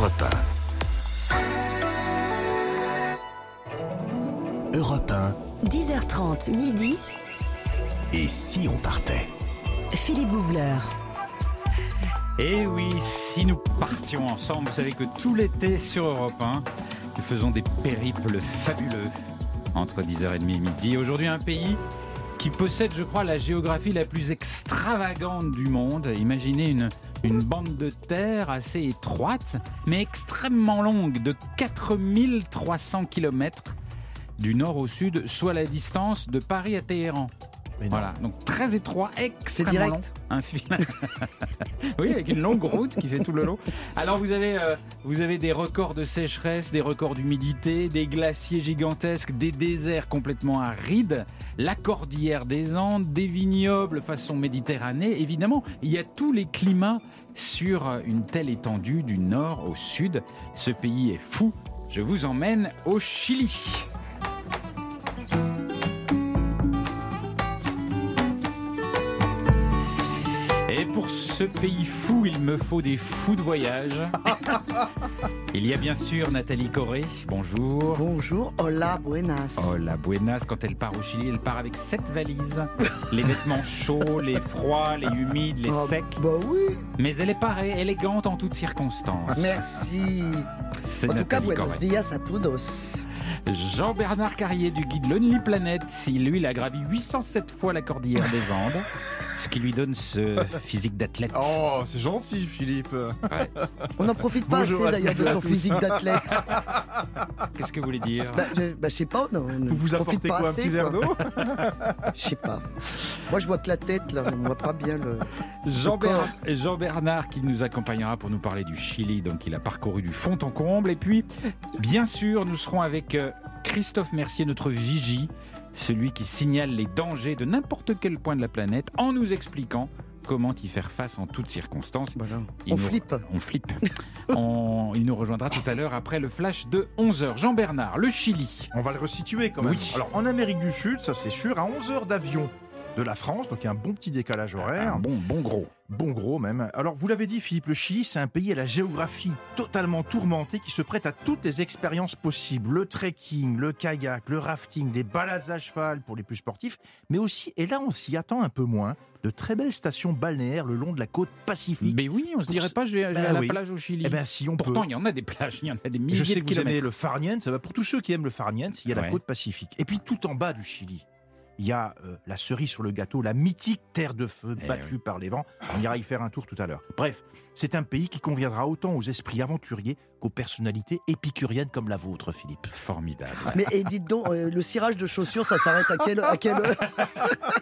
Europe 1. Europe 1. 10h30 midi. Et si on partait? Philippe Googler. Et oui, si nous partions ensemble, vous savez que tout l'été sur Europe 1, nous faisons des périples fabuleux entre 10h30 et midi. Aujourd'hui, un pays qui possède, je crois, la géographie la plus extravagante du monde. Imaginez une, une bande de terre assez étroite, mais extrêmement longue, de 4300 km du nord au sud, soit la distance de Paris à Téhéran. Voilà, donc très étroit, extrêmement direct. long. Un fil. oui, avec une longue route qui fait tout le long. Alors vous avez, euh, vous avez des records de sécheresse, des records d'humidité, des glaciers gigantesques, des déserts complètement arides, la cordillère des Andes, des vignobles façon Méditerranée. Évidemment, il y a tous les climats sur une telle étendue du nord au sud. Ce pays est fou. Je vous emmène au Chili. Et pour ce pays fou, il me faut des fous de voyage. Il y a bien sûr Nathalie Corée. Bonjour. Bonjour, hola, buenas. Oh la buenas, quand elle part au Chili, elle part avec sept valises. Les vêtements chauds, les froids, les humides, les Ah, secs. Bah oui, Mais elle est parée, élégante en toutes circonstances. merci. En tout cas, buenos Corée. dias a todos. Jean-Bernard Carrier du guide Lonely Planet, il, lui, il a gravi 807 fois la cordillère des Andes, ce qui lui donne ce physique d'athlète. Oh, c'est gentil, Philippe. Ouais. On n'en profite pas Bonjour assez d'ailleurs de son physique d'athlète. Qu'est-ce que vous voulez dire? Bah, je, bah, je sais pas, non, on Vous vous apportez pas quoi, un assez, petit verre d'eau? Je sais pas. Moi, je vois que la tête, là, on voit pas bien le. Jean-Bernard Jean Bernard qui nous accompagnera pour nous parler du Chili, donc il a parcouru du fond en comble. Et puis, bien sûr, nous serons avec euh, Christophe Mercier, notre vigie, celui qui signale les dangers de n'importe quel point de la planète en nous expliquant comment y faire face en toutes circonstances. Voilà. Il On nous- flippe. On flippe. On- il nous rejoindra tout à l'heure après le flash de 11h. Jean Bernard, le Chili. On va le resituer quand même. Oui. Alors, en Amérique du Sud, ça c'est sûr, à 11 heures d'avion de la France, donc il y a un bon petit décalage horaire. Un bon, bon gros. Bon gros même. Alors vous l'avez dit Philippe, le Chili c'est un pays à la géographie totalement tourmentée qui se prête à toutes les expériences possibles. Le trekking, le kayak, le rafting, des balades à cheval pour les plus sportifs, mais aussi, et là on s'y attend un peu moins, de très belles stations balnéaires le long de la côte pacifique. Mais oui, on se dirait pas, je vais, je vais Ben à la oui. plage au Chili. Eh bien si on Pourtant, il y en a des plages, il y en a des milliers Je sais que vous aimez le farniente, ça va pour tous ceux qui aiment le farniente, il y a Ouais. la côte pacifique. Et puis tout en bas du Chili, il y a euh, la cerise sur le gâteau, la mythique terre de feu Eh battue par les vents. On ira y faire un tour tout à l'heure. Bref, c'est un pays qui conviendra autant aux esprits aventuriers qu'aux personnalités épicuriennes comme la vôtre, Philippe. Formidable. Mais et dites donc, euh, le cirage de chaussures, ça s'arrête à quelle, à quelle heure?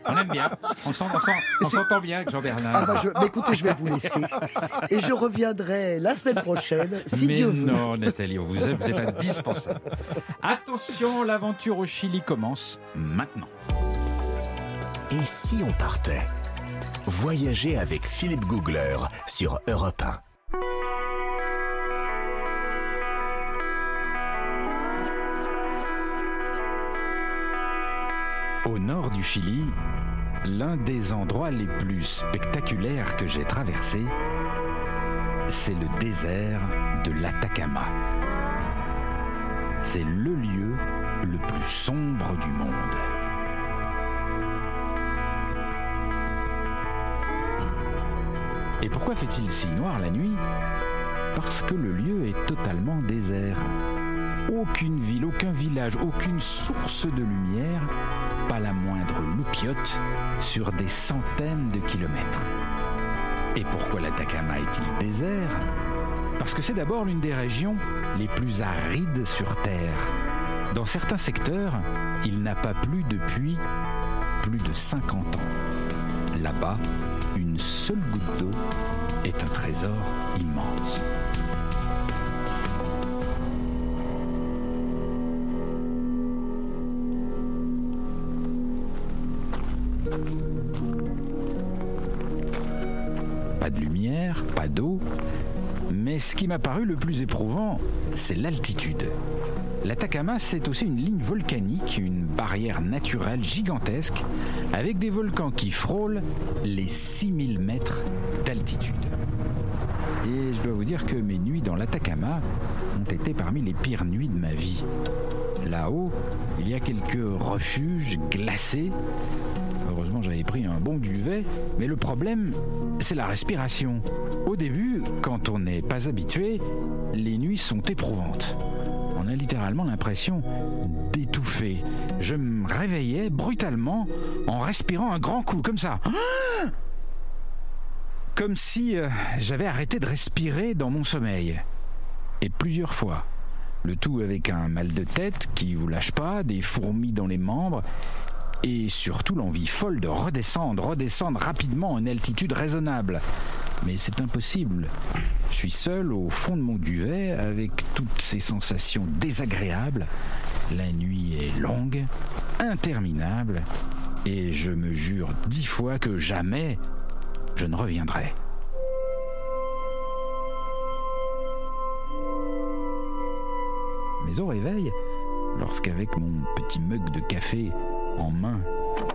On aime bien. On s'en- on s'en- on s'entend bien avec Ah Jean-Bernard. bah, je, bah, écoutez, je vais vous laisser. Et je reviendrai la semaine prochaine, si Mais Dieu veut. non, Nathalie, on vous aime, vous êtes indispensable. Attention, l'aventure au Chili commence maintenant. Et si on partait? Voyager avec Philippe Googler sur Europe 1. Au nord du Chili, l'un des endroits les plus spectaculaires que j'ai traversé, c'est le désert de l'Atacama. C'est le lieu le plus sombre du monde. Et pourquoi fait-il si noir la nuit? Parce que le lieu est totalement désert. Aucune ville, aucun village, aucune source de lumière, sur des centaines de kilomètres. Et pourquoi l'Atacama est-il désert? Parce que c'est d'abord l'une des régions les plus arides sur Terre. Dans certains secteurs, il n'a pas plu depuis plus de 50 ans. Là-bas, une seule goutte d'eau est un trésor immense. Ce qui m'a paru le plus éprouvant, c'est l'altitude. L'Atacama, c'est aussi une ligne volcanique, une barrière naturelle gigantesque, avec des volcans qui frôlent les 6000 mètres d'altitude. Et je dois vous dire que mes nuits dans l'Atacama ont été parmi les pires nuits de ma vie. Là-haut, il y a quelques refuges glacés. Heureusement, j'avais pris un bon duvet, mais le problème, c'est la respiration. Au début, quand on n'est pas habitué, les nuits sont éprouvantes. On a littéralement l'impression d'étouffer. Je me réveillais brutalement en respirant un grand coup, comme ça. Comme si euh, j'avais arrêté de respirer dans mon sommeil. Et plusieurs fois. Le tout avec un mal de tête qui vous lâche pas, des fourmis dans les membres, et surtout l'envie folle de redescendre, redescendre rapidement en altitude raisonnable. Mais c'est impossible. Je suis seul au fond de mon duvet avec toutes ces sensations désagréables. La nuit est longue, interminable, et je me jure dix fois que jamais je ne reviendrai. Mais au réveil, lorsqu'avec mon petit mug de café en main,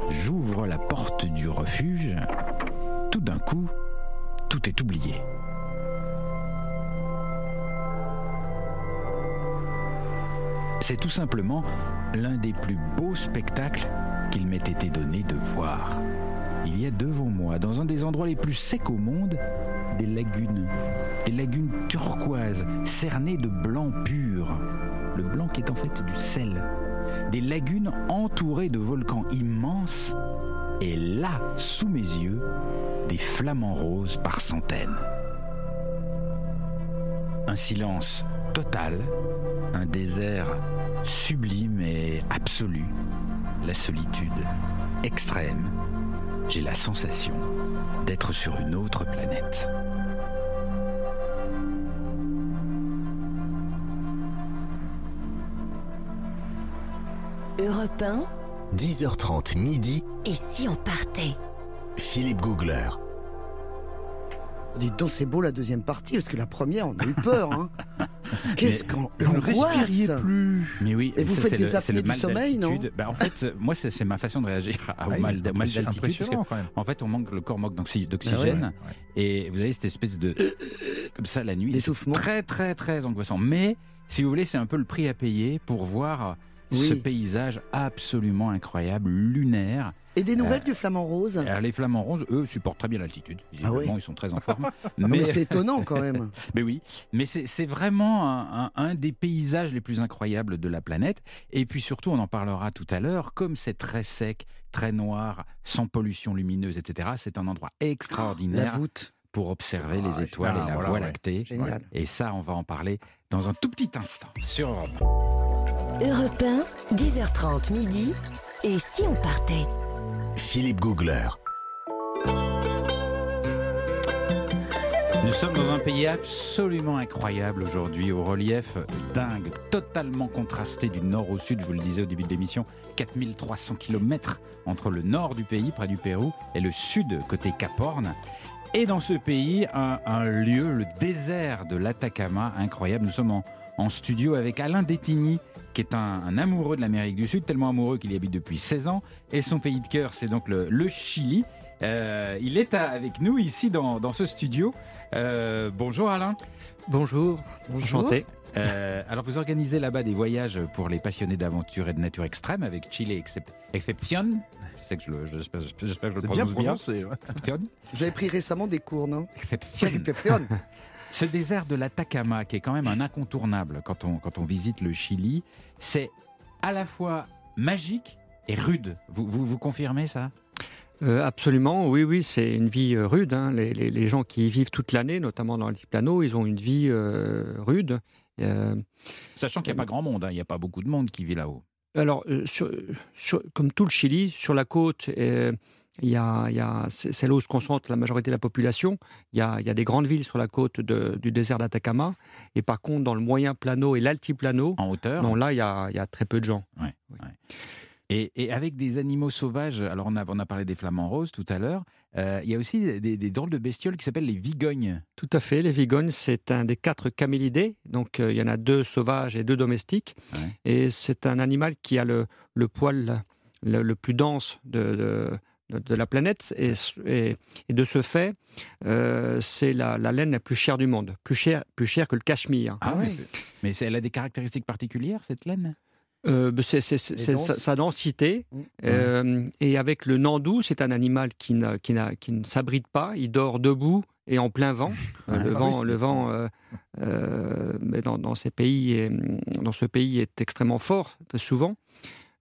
j'ouvre la porte du refuge, tout d'un coup, tout est oublié. C'est tout simplement l'un des plus beaux spectacles qu'il m'ait été donné de voir. Il y a devant moi, dans un des endroits les plus secs au monde, des lagunes. Des lagunes turquoises, cernées de blanc pur. Le blanc qui est en fait du sel. Des lagunes entourées de volcans immenses. Et là, sous mes yeux, des flamants roses par centaines. Un silence total, un désert sublime et absolu, la solitude extrême. J'ai la sensation d'être sur une autre planète. Europe 1, 10h30 midi, et si on partait? Philippe Googler. Dites donc, c'est beau la deuxième partie, parce que la première, on a eu peur. Hein. Qu'est-ce qu'on Vous ne respiriez plus. Mais oui, Et vous ça, faites c'est des le- c'est le apnées du mal sommeil, non d'altitude. Bah, En fait, moi, c'est ma façon de réagir à- au Ah, mal, mal d'altitude. En fait, on manque, le corps manque Ah d'oxygène. Ouais, ouais. Et vous avez cette espèce de. Comme ça, la nuit. Très, très, très angoissant. Mais, si vous voulez, c'est un peu le prix à payer pour voir ce paysage absolument incroyable, lunaire. Et des nouvelles du flamant rose? Alors, les flamants roses, eux, supportent très bien l'altitude. Ah oui. ils sont très en forme. Mais Mais c'est étonnant quand même. mais oui, mais c'est vraiment un, un- un des paysages les plus incroyables de la planète. Et puis surtout, on en parlera tout à l'heure, comme c'est très sec, très noir, sans pollution lumineuse, etc. C'est un endroit La extraordinaire voûte, pour observer Ah, les étoiles putain, et la voilà, Voie ouais. lactée. génial. Et ça, on va en parler dans un tout petit instant sur Europe. Europe 1, 10h30 midi. Et si on partait? Philippe Googler. Nous sommes dans un pays absolument incroyable aujourd'hui, au relief dingue, totalement contrasté du nord au sud, je vous le disais au début de l'émission, 4300 km entre le nord du pays, près du Pérou, et le sud, côté Cap Horn. Et dans ce pays, un, un lieu, le désert de l'Atacama, incroyable. Nous sommes en, en studio avec Alain Détigny, qui est un, un amoureux de l'Amérique du Sud, tellement amoureux qu'il y habite depuis 16 ans. Et son pays de cœur, c'est donc le, le Chili. Euh, il est à- avec nous ici dans, dans ce studio. Euh, bonjour Alain. Bonjour, Bonjour. enchanté. Euh, alors vous organisez là-bas des voyages pour les passionnés d'aventure et de nature extrême avec Chile Excep- Exception. Je sais que je le, j'espère, que je le prononce bien. prononcé. ouais. Exception. Vous avez pris récemment des cours, non? Exception. Ce désert de l'Atacama, qui est quand même un incontournable quand on, quand on visite le Chili, c'est à la fois magique et rude. Vous, vous, vous confirmez ça? Euh, absolument, oui, oui, c'est une vie euh, rude. hein. Les, les- les gens qui y vivent toute l'année, notamment dans l'altiplano, ils ont une vie euh, rude. Euh, Sachant qu'il n'y a pas grand monde, hein, il n'y a pas beaucoup de monde qui vit là-haut. alors, sur- sur- comme tout le Chili, sur la côte, il y a, il y a- c'est là où se concentre la majorité de la population. Il y a, il y a des grandes villes sur la côte de- du désert d'Atacama. Et par contre, dans le moyen plano et l'altiplano, En hauteur? non, là, il y a, il y a très peu de gens. Et, et avec des animaux sauvages, alors on a, on a parlé des flamants roses tout à l'heure, euh, il y a aussi des, des drôles de bestioles qui s'appellent les vigognes. Tout à fait. Les vigognes, c'est un des quatre camélidés. Donc, euh, il y en a deux sauvages et deux domestiques. Ouais. Et c'est un animal qui a le, le poil le, le plus dense de, de- de, la planète. Et, et- et de ce fait, euh, c'est la, la laine la plus chère du monde, plus chère, plus chère que le cachemire. Ah, Ah mais, ouais. mais elle a des caractéristiques particulières, cette laine? Euh, ben, c'est sa, sa densité. Mm. Euh, et avec le nandou, c'est un animal qui, n'a- qui, n'a- qui ne s'abrite pas. Il dort debout et en plein vent. Euh, Ouais. le Ah vent, oui, le vent euh, euh, mais dans, dans ces pays est, dans ce pays est extrêmement fort, très souvent.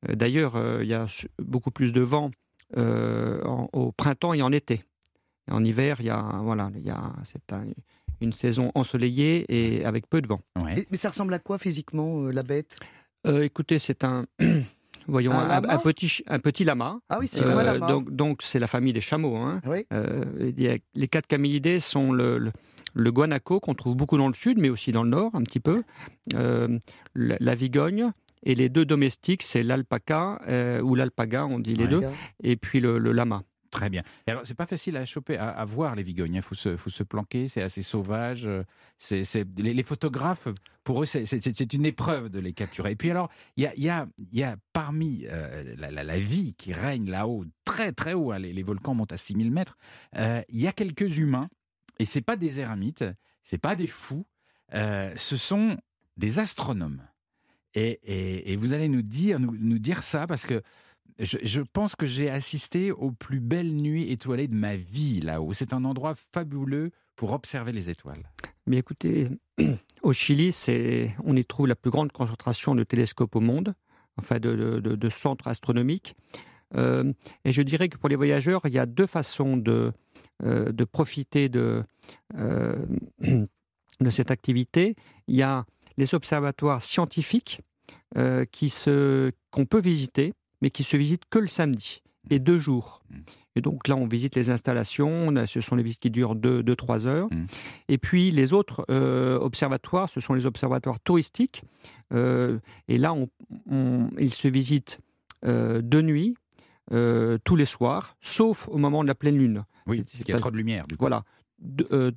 Euh, D'ailleurs, euh, il y a beaucoup plus de vent euh, en- au printemps et en été. Et en hiver, il y a, voilà, il y a, c'est un- une saison ensoleillée et avec peu de vent. Ouais. Et- Mais ça ressemble à quoi physiquement, euh, la bête? Euh, écoutez, c'est un, voyons, Un un, lama un petit, un petit lama. Ah oui, c'est Euh, lama. donc, donc c'est la famille des chameaux. hein. Oui. Euh, a- les quatre camélidés sont le, le, le guanaco qu'on trouve beaucoup dans le sud, mais aussi dans le nord un petit peu, euh, la, la vigogne. Et les deux domestiques, c'est l'alpaca euh, ou l'alpaga, on dit les Ouais. deux, et puis le, le lama. Très bien. Et alors, c'est pas facile à choper, à, à voir les vigognes. Il faut se, faut se planquer, c'est assez sauvage. euh, C'est, les, les photographes, pour eux, c'est, une épreuve de les capturer. Et puis alors, il y a, y a, y a parmi euh, la, la- la vie qui règne là-haut, très très haut, hein, les, les volcans montent à 6000 mètres, euh, il y a quelques humains, et c'est pas des éramites, c'est pas des fous, euh, ce sont des astronomes. Et, vous allez nous dire, nous, dire ça parce que je, pense que j'ai assisté aux plus belles nuits étoilées de ma vie là-haut. C'est un endroit fabuleux pour observer les étoiles. Mais écoutez, au Chili, on y trouve la plus grande concentration de télescopes au monde, enfin de, centres astronomiques. Euh, et je dirais que pour les voyageurs, il y a deux façons de, euh, profiter de, euh, de cette activité. Il y a les observatoires scientifiques euh, qui se, qu'on peut visiter, mais qui se visitent que le samedi et deux jours. Mm. Et donc là, on visite les installations. On a- Ce sont des visites qui durent 2-3 heures. Mm. Et puis les autres euh, observatoires, ce sont les observatoires touristiques. Euh, et là, on, on- ils se visitent euh, de nuit, tous les soirs, sauf au moment de la pleine lune. Oui, parce qu'il y a pas- trop de lumière. Du coup. Voilà. De,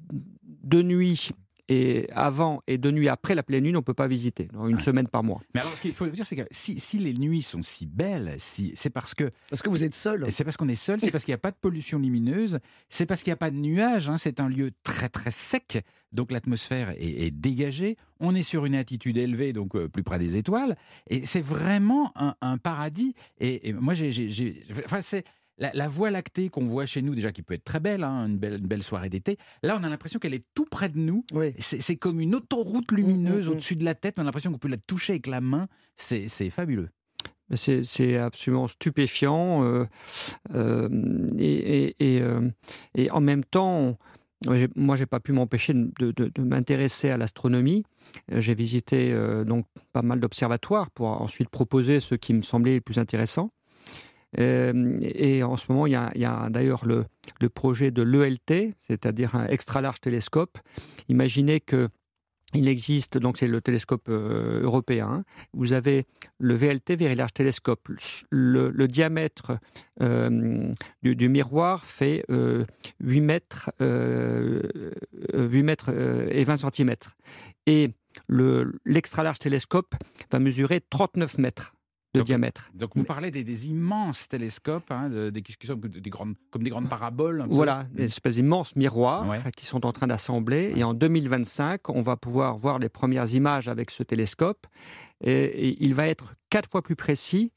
de nuit et avant et de nuit après la pleine lune, on ne peut pas visiter. Donc, Une Ouais. semaine par mois. Mais alors, ce qu'il faut dire, c'est que si, si les nuits sont si belles, si, c'est parce que Parce que vous êtes seul. c'est parce qu'on est seul, c'est parce qu'il n'y a pas de pollution lumineuse, c'est parce qu'il n'y a pas de nuages. hein, c'est un lieu très très sec, donc l'atmosphère est, est dégagée. On est sur une altitude élevée, donc euh, plus près des étoiles, et c'est vraiment un, un paradis. Et, et moi, j'ai- enfin, c'est la, la voie lactée qu'on voit chez nous déjà, qui peut être très belle, hein, une, belle, une belle soirée d'été. Là, on a l'impression qu'elle est tout près de nous. Oui. C'est, comme une autoroute lumineuse Mm, mm, mm. au-dessus de la tête. On a l'impression qu'on peut la toucher avec la main. C'est, fabuleux. Mais C'est absolument stupéfiant. euh, euh, et, et- et, euh, et en même temps, moi, j'ai- pas pu m'empêcher de, de- de m'intéresser à l'astronomie. J'ai visité euh, donc pas mal d'observatoires pour ensuite proposer ce qui me semblait le plus intéressant. Euh, et en ce moment, il y a, d'ailleurs le, projet de l'ELT, c'est-à-dire un extra large télescope. Imaginez que il existe, donc c'est le télescope euh, européen. Vous avez le VLT, Very Large Telescope. Le, diamètre euh, du, miroir fait euh, 8 mètres, euh, euh, 8 mètres euh, et 20 cm. Et le- l'extra large télescope va mesurer 39 mètres de Donc, diamètre. Donc vous parlez des, des immenses télescopes, hein, de- des, qui sont des grandes, comme des grandes paraboles. un peu. Voilà, des espèces d'immenses miroirs Ouais. qui sont en train d'assembler. Et en 2025, on va pouvoir voir les premières images avec ce télescope. Et, et il va être quatre fois plus précis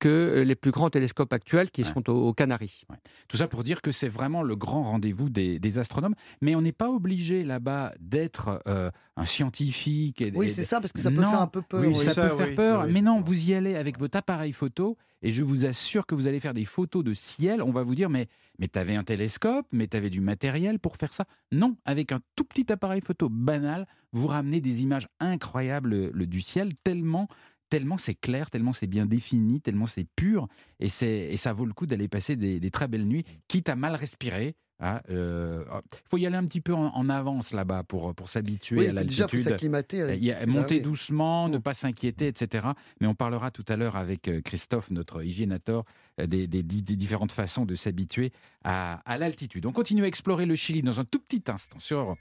que les plus grands télescopes actuels qui Ouais. sont aux, aux Canaries. Tout ça pour dire que c'est vraiment le grand rendez-vous des, des astronomes. Mais on n'est pas obligé là-bas d'être euh, un scientifique. Et, Oui, et- c'est ça, parce que ça peut Non. faire un peu peur. Oui, oui. ça, ça, peut faire peur, oui, mais non, vous y allez avec votre appareil photo et je vous assure que vous allez faire des photos de ciel. On va vous dire, mais, mais tu avais un télescope, mais tu avais du matériel pour faire ça. Non, avec un tout petit appareil photo banal, vous ramenez des images incroyables le- du ciel, tellement tellement c'est clair, tellement c'est bien défini, tellement c'est pur, et, c'est, et ça vaut le coup d'aller passer des, des très belles nuits, quitte à mal respirer. Il faut y aller un petit peu en, en avance là-bas pour, pour s'habituer Oui, à puis déjà, il faut l'altitude. s'acclimater. Euh, avec- il y a- Bah monter oui. doucement, ne pas s'inquiéter, etc. Mais on parlera tout à l'heure avec euh, Christophe, notre hygiénateur, euh, des, des- des différentes façons de s'habituer à, à l'altitude. On continue à explorer le Chili dans un tout petit instant sur Europe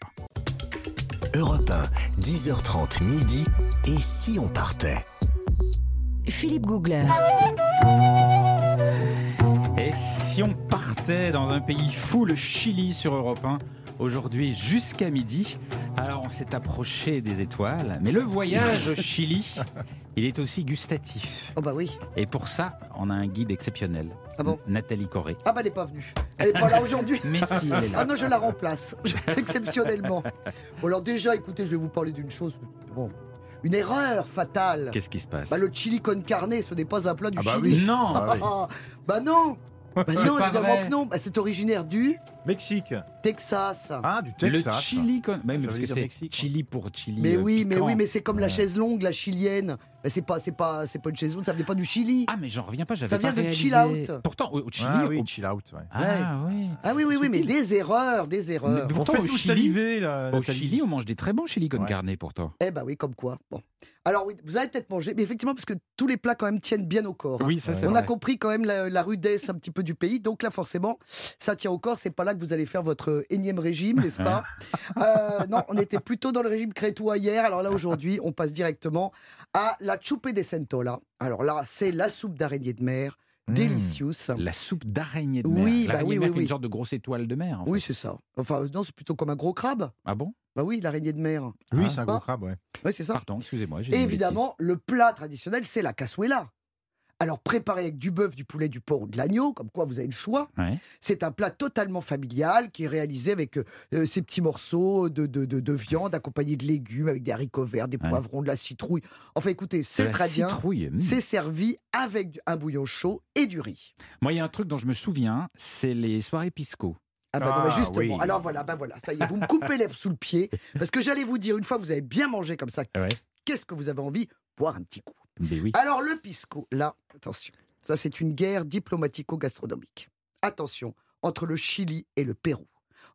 1. Europe 1, 10h30 midi. Et si on partait? Philippe Googler. Et si on partait dans un pays fou, le Chili sur Europe 1, aujourd'hui jusqu'à midi Alors on s'est approché des étoiles, mais le voyage au Chili, il est aussi gustatif. Oh bah oui. Et pour ça, on a un guide exceptionnel. Ah bon Nathalie Corré. Ah bah elle n'est pas venue. Elle n'est pas là aujourd'hui. Mais si, elle est là. Ah non, je la remplace, exceptionnellement. Bon alors déjà, écoutez, je vais vous parler d'une chose. Bon, une erreur fatale. Qu'est-ce qui se passe Bah le chili con carne, ce n'est pas un plat du Ah bah Chili. oui. Non Ah, bah non Bah non, évidemment vrai. que non. Bah, c'est originaire du Mexique. Texas. Ah, du Le Texas. Chili, con- mais Ça parce veut que dire c'est Mexique, Chili pour Chili. mais euh, oui, mais oui, mais c'est comme la Ouais. chaise longue, la chilienne. Bah, c'est pas, c'est pas, c'est pas une chaise longue, ça venait pas du Chili. Ah, mais j'en reviens pas, j'avais Ça pas vient de réalisé. chill out. Pourtant, au Chili. Ah oui, au- chill out. ouais. Ah oui. Ah oui, oui, oui, mais des erreurs, des erreurs. Mais Pourtant, au Chili- saliver, là, Au. Chili, on mange des très bons chili con Ouais. carne pourtant. Eh bah oui, comme quoi. Bon. Alors oui, vous avez peut-être mangé, mais effectivement, parce que tous les plats quand même tiennent bien au corps. hein. Oui, ça c'est On vrai. a compris quand même la, la rudesse un petit peu du pays, donc là forcément, ça tient au corps. C'est pas là que vous allez faire votre énième régime, n'est-ce pas Euh, Non, on était plutôt dans le régime crétois hier. Alors là aujourd'hui, on passe directement à la chupe de centola. Alors là, c'est la soupe d'araignée de mer, Mmh. délicieuse. La soupe d'araignée de mer. Oui, bah oui, de mer oui, est oui. une sorte de grosse étoile de mer. en Oui, c'est ça. Enfin non, c'est plutôt comme un gros crabe. Ah bon? Bah oui, l'araignée de mer. Oui, Ah, c'est un gros crabe, ouais. Oui, c'est ça. Pardon, excusez-moi. évidemment, le plat traditionnel, c'est la cassouela. Alors, préparé avec du bœuf, du poulet, du porc ou de l'agneau, comme quoi vous avez le choix. Ouais. C'est un plat totalement familial qui est réalisé avec euh, euh, ces petits morceaux de, de, de- de viande accompagnés de légumes, avec des haricots verts, des Ouais. poivrons, de la citrouille. Enfin, écoutez, c'est très bien. mmh. C'est servi avec un bouillon chaud et du riz. Moi, il y a un truc dont je me souviens, c'est les soirées pisco. Ah bah non, Ah, mais justement. oui. Alors voilà, bah voilà, ça y est, vous me coupez l'herbe sous le pied. Parce que j'allais vous dire, une fois que vous avez bien mangé comme ça, Ouais. qu'est-ce que vous avez envie? Boire un petit coup. Mais oui. Alors le pisco, là, attention, ça c'est une guerre diplomatico-gastronomique. Attention, entre le Chili et le Pérou.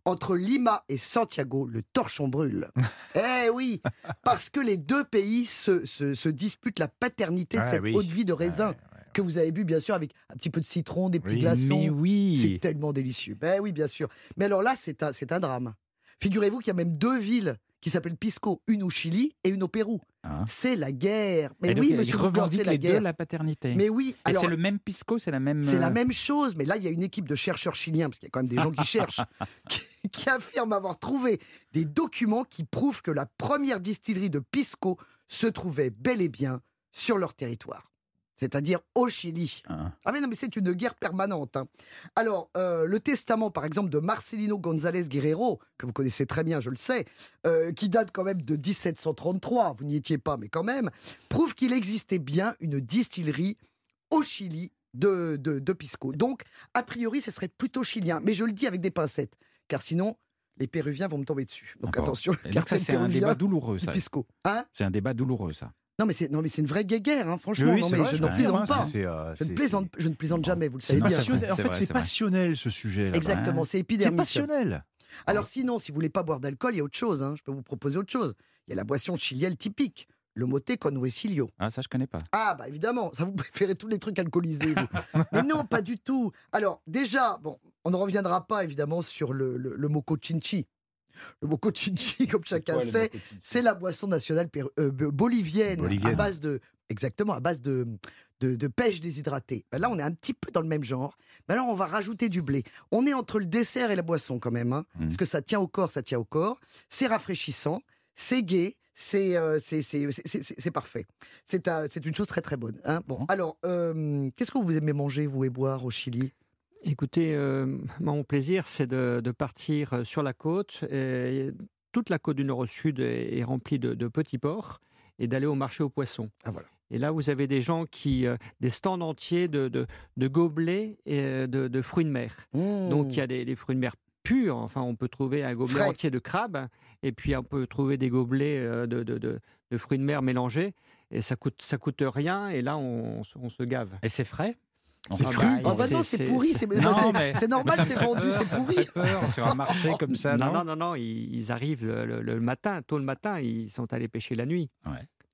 Entre Lima et Santiago, le torchon brûle. eh oui, parce que les deux pays se, se- se disputent la paternité de Ah cette oui. eau de vie de raisin Ouais, que vous avez bu bien sûr avec un petit peu de citron, des petits Oui, glaçons. Mais C'est oui. tellement délicieux. Ben oui, bien sûr. Mais alors là, c'est un, c'est un drame. Figurez-vous qu'il y a même deux villes qui s'appellent Pisco, une au Chili et une au Pérou. Hein. C'est la guerre. Mais Et donc, oui, ils monsieur revendiquent c'est la les deux guerre. la paternité. Mais oui, alors c'est le même pisco, c'est la même. c'est la euh, même chose. Mais là, il y a une équipe de chercheurs chiliens, parce qu'il y a quand même des gens qui cherchent, qui, qui affirment avoir trouvé des documents qui prouvent que la première distillerie de Pisco se trouvait bel et bien sur leur territoire. C'est-à-dire au Chili. hein. Ah mais non, mais c'est une guerre permanente. hein. Alors, euh, le testament, par exemple, de Marcelino González Guerrero, que vous connaissez très bien, je le sais, euh, qui date quand même de 1733, vous n'y étiez pas, mais quand même, prouve qu'il existait bien une distillerie au Chili de, de, de Pisco. Donc, a priori, ce serait plutôt chilien. Mais je le dis avec des pincettes, car sinon, les Péruviens vont me tomber dessus. Donc D'accord. attention, Et car donc ça, c'est un débat douloureux, ça. Pisco. Hein C'est un débat douloureux, ça. Non, mais c'est non, mais c'est une vraie guerre, hein, franchement. Oui, non, c'est mais vrai, je n'en peux plaisante pas. c'est- euh, Je ne c'est- plaisante, je ne plaisante jamais, vous le C'est savez bien. passionnel. En C'est fait, c'est c'est passionnel ce sujet. là Exactement, c'est C'est épidermique. passionnel. Alors sinon, si vous voulez pas boire d'alcool, il y a autre chose. hein. Je peux vous proposer autre chose. Il y a la boisson chilienne typique, le moté con huesillo. Ah, ça, je connais pas. Ah bah évidemment, ça vous préférez tous les trucs alcoolisés. vous. Mais non, pas du tout. Alors déjà, bon, on ne reviendra pas évidemment sur le, le, le moco chinchi. Le moco chinchi, comme chacun sait, c'est la boisson nationale euh, bolivienne, Bolivienne. à base de exactement à base de, de, de pêche déshydratée. Ben là, on est un petit peu dans le même genre. Mais alors, on va rajouter du blé. On est entre le dessert et la boisson quand même, hein, Mhm. parce que ça tient au corps, ça tient au corps. C'est rafraîchissant, c'est gai. C'est euh, c'est- parfait. C'est un- c'est une chose très très bonne. hein. Bon, Mhm. alors, euh, qu'est-ce que vous aimez manger, vous, et boire au Chili? Écoutez, euh, mon plaisir, c'est de, de partir euh, sur la côte. Et toute la côte du nord au sud est, est remplie de, de petits ports et d'aller au marché aux poissons. Ah, voilà. Et là, vous avez des gens qui, euh, des stands entiers de, de, de gobelets et de, de fruits de mer. Donc il y a des, des fruits de mer purs. Enfin, on peut trouver un gobelet Frais. entier de crabes et puis on peut trouver des gobelets euh, de, fruits de mer mélangés. Et ça coûte, ça coûte rien. Et là, on, se- on se gave. Et c'est frais? C'est bah, cru. Ah bah c'est- non, c'est pourri, c'est- Non, normal, c'est vendu, c'est pourri. sur un marché comme ça, non, non, non, non, non, ils, arrivent le, le- le matin, tôt le matin, ils sont allés pêcher la nuit.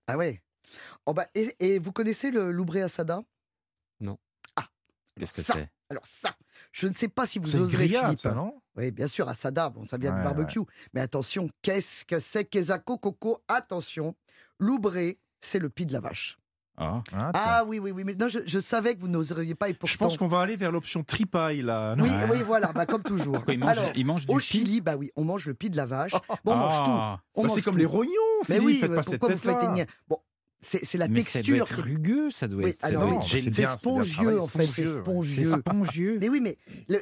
Ah ouais. Oh bah, et, et vous connaissez le loubré asada Qu'est-ce que c'est? Alors ça, je ne sais pas si vous oserez, grillade, ça, non? Oui, bien sûr, asada, bon, ça vient Ouais, du barbecue. Mais attention, qu'est-ce que c'est Kezako Coco? Attention, loubré, c'est le pied de la vache. Ah. Tiens. Ah oui, oui, oui. Mais non, je, je savais que vous n'oseriez pas. Et pourtant... Je pense qu'on va aller vers l'option tripaille là. non Oui, oui, voilà, bah, comme toujours. Quoi, il mange, Alors, il mange du au pi Chili, bah oui, on mange le pied de la vache. Bon, on mange tout. Ah. On Bah, c'est comme tout. les rognons, Mais Philippe. oui, faites mais pas cette pourquoi vous faites tête-là. des niais Bon, c'est la Mais ça doit texture. être rugueux, ça doit Oui, être. c'est spongieux en fait, c'est spongieux, spongieux. Mais oui, mais